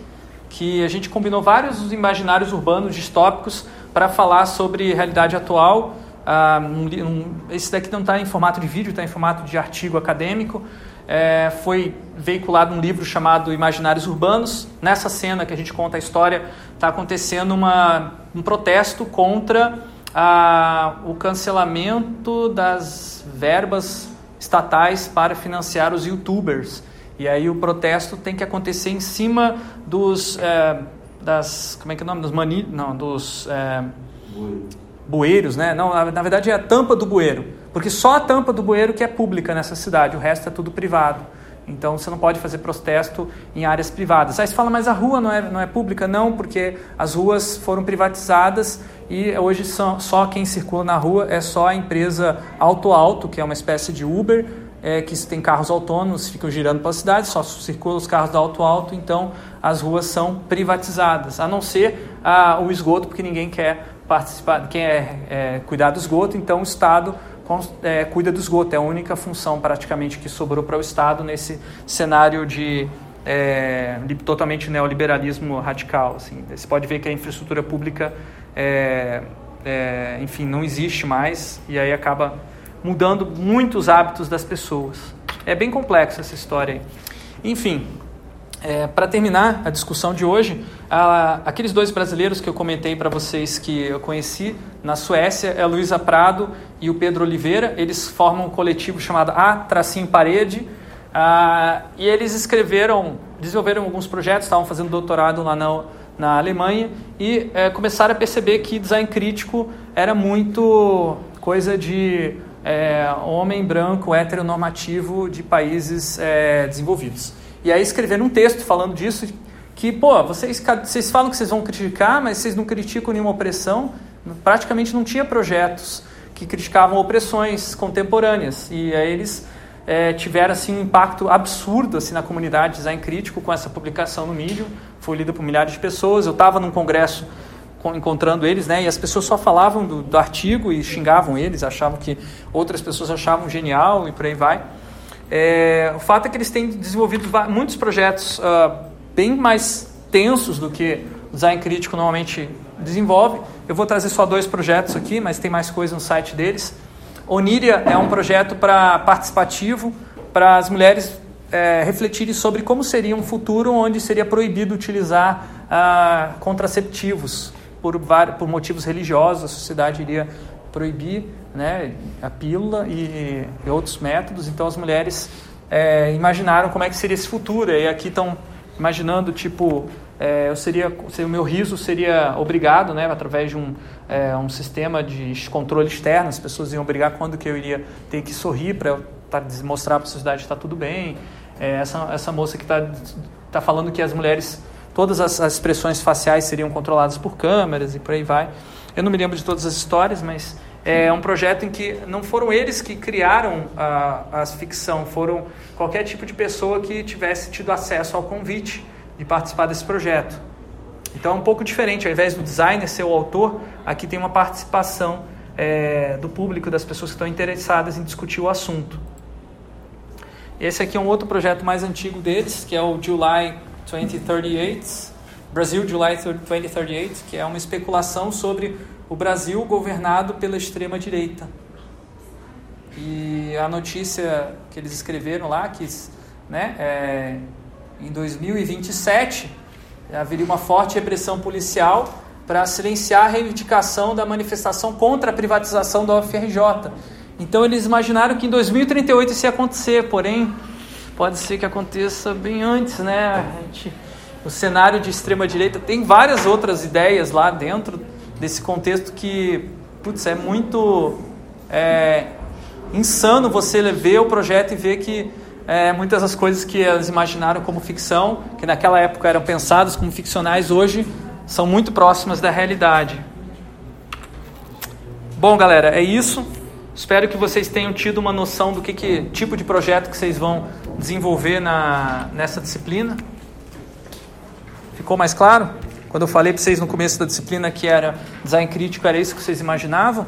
que a gente combinou vários imaginários urbanos distópicos para falar sobre realidade atual. Ah, um, um, esse daqui não está em formato de vídeo, está em formato de artigo acadêmico é, foi veiculado um livro chamado Imaginários Urbanos. Nessa cena que a gente conta a história, está acontecendo uma, um protesto contra a, o cancelamento das verbas estatais para financiar os youtubers. E aí o protesto tem que acontecer em cima dos é, das como é que é o nome dos mani, não dos é, bueiros, né? Não, na, na verdade é a tampa do bueiro porque só a tampa do bueiro que é pública nessa cidade, o resto é tudo privado. Então você não pode fazer protesto em áreas privadas. Aí você fala, mas a rua não é, não é pública? Não, porque as ruas foram privatizadas e hoje são, só quem circula na rua é só a empresa Auto Alto, que é uma espécie de Uber, é, que tem carros autônomos, ficam girando pela cidade, só circulam os carros da Auto Alto, então as ruas são privatizadas, a não ser ah, o esgoto, porque ninguém quer participar, quem é, é cuidar do esgoto, então o Estado é, cuida do esgoto. É a única função praticamente que sobrou para o Estado nesse cenário de é, totalmente neoliberalismo radical. Assim. Você pode ver que a infraestrutura pública, é, é, enfim, não existe mais e aí acaba mudando muitos hábitos das pessoas. É bem complexa essa história aí. Enfim, é, para terminar a discussão de hoje, a, aqueles dois brasileiros que eu comentei para vocês que eu conheci na Suécia é a Luísa Prado e o Pedro Oliveira. Eles formam um coletivo chamado A Tracinho Parede ah, e eles escreveram, desenvolveram alguns projetos, estavam fazendo doutorado lá na, na Alemanha e é, começaram a perceber que design crítico era muito coisa de é, homem branco heteronormativo de países é, desenvolvidos. E aí escreveram um texto falando disso, que, pô, vocês, vocês falam que vocês vão criticar, mas vocês não criticam nenhuma opressão. Praticamente não tinha projetos que criticavam opressões contemporâneas. E aí eles é, tiveram assim, um impacto absurdo assim, na comunidade design crítico com essa publicação no Medium. Foi lida por milhares de pessoas. Eu estava num congresso encontrando eles, né? E as pessoas só falavam do, do, artigo e xingavam eles, achavam que outras pessoas achavam genial e por aí vai. É, o fato é que eles têm desenvolvido muitos projetos uh, bem mais tensos do que o design crítico normalmente desenvolve. Eu vou trazer só dois projetos aqui, mas tem mais coisa no site deles. Oníria é um projeto para participativo para as mulheres é, refletirem sobre como seria um futuro onde seria proibido utilizar ah, contraceptivos por, por motivos religiosos, a sociedade iria proibir né, a pílula e, e outros métodos. Então as mulheres é, imaginaram como é que seria esse futuro. E aqui estão imaginando tipo é, eu seria, o meu riso seria obrigado, né, através de um, é, um sistema de controle externo, as pessoas iam obrigar quando que eu iria ter que sorrir para tá, mostrar para a sociedade que está tudo bem. É, essa, essa moça que está tá falando que as mulheres todas as, as, expressões faciais seriam controladas por câmeras e por aí vai. Eu não me lembro de todas as histórias, mas é um projeto em que não foram eles que criaram a, a ficção, foram qualquer tipo de pessoa que tivesse tido acesso ao convite de participar desse projeto. Então é um pouco diferente, ao invés do designer ser o autor, aqui tem uma participação é, do público, das pessoas que estão interessadas em discutir o assunto. Esse aqui é um outro projeto mais antigo deles, que é o July 2038, Brasil July 2038, que é uma especulação sobre o Brasil governado pela extrema direita. E a notícia que eles escreveram lá, que né, é, em 2027 haveria uma forte repressão policial para silenciar a reivindicação da manifestação contra a privatização da UFRJ. Então eles imaginaram que em 2038 isso ia acontecer, porém pode ser que aconteça bem antes, né? Gente, o cenário de extrema direita tem várias outras ideias lá dentro desse contexto que, putz, é muito é, insano você ver o projeto e ver que é, muitas das coisas que elas imaginaram como ficção, que naquela época eram pensadas como ficcionais, hoje são muito próximas da realidade. Bom, galera, é isso. Espero que vocês tenham tido uma noção do que, que tipo de projeto que vocês vão desenvolver na, nessa disciplina. Ficou mais claro? Quando eu falei para vocês no começo da disciplina que era design crítico, era isso que vocês imaginavam?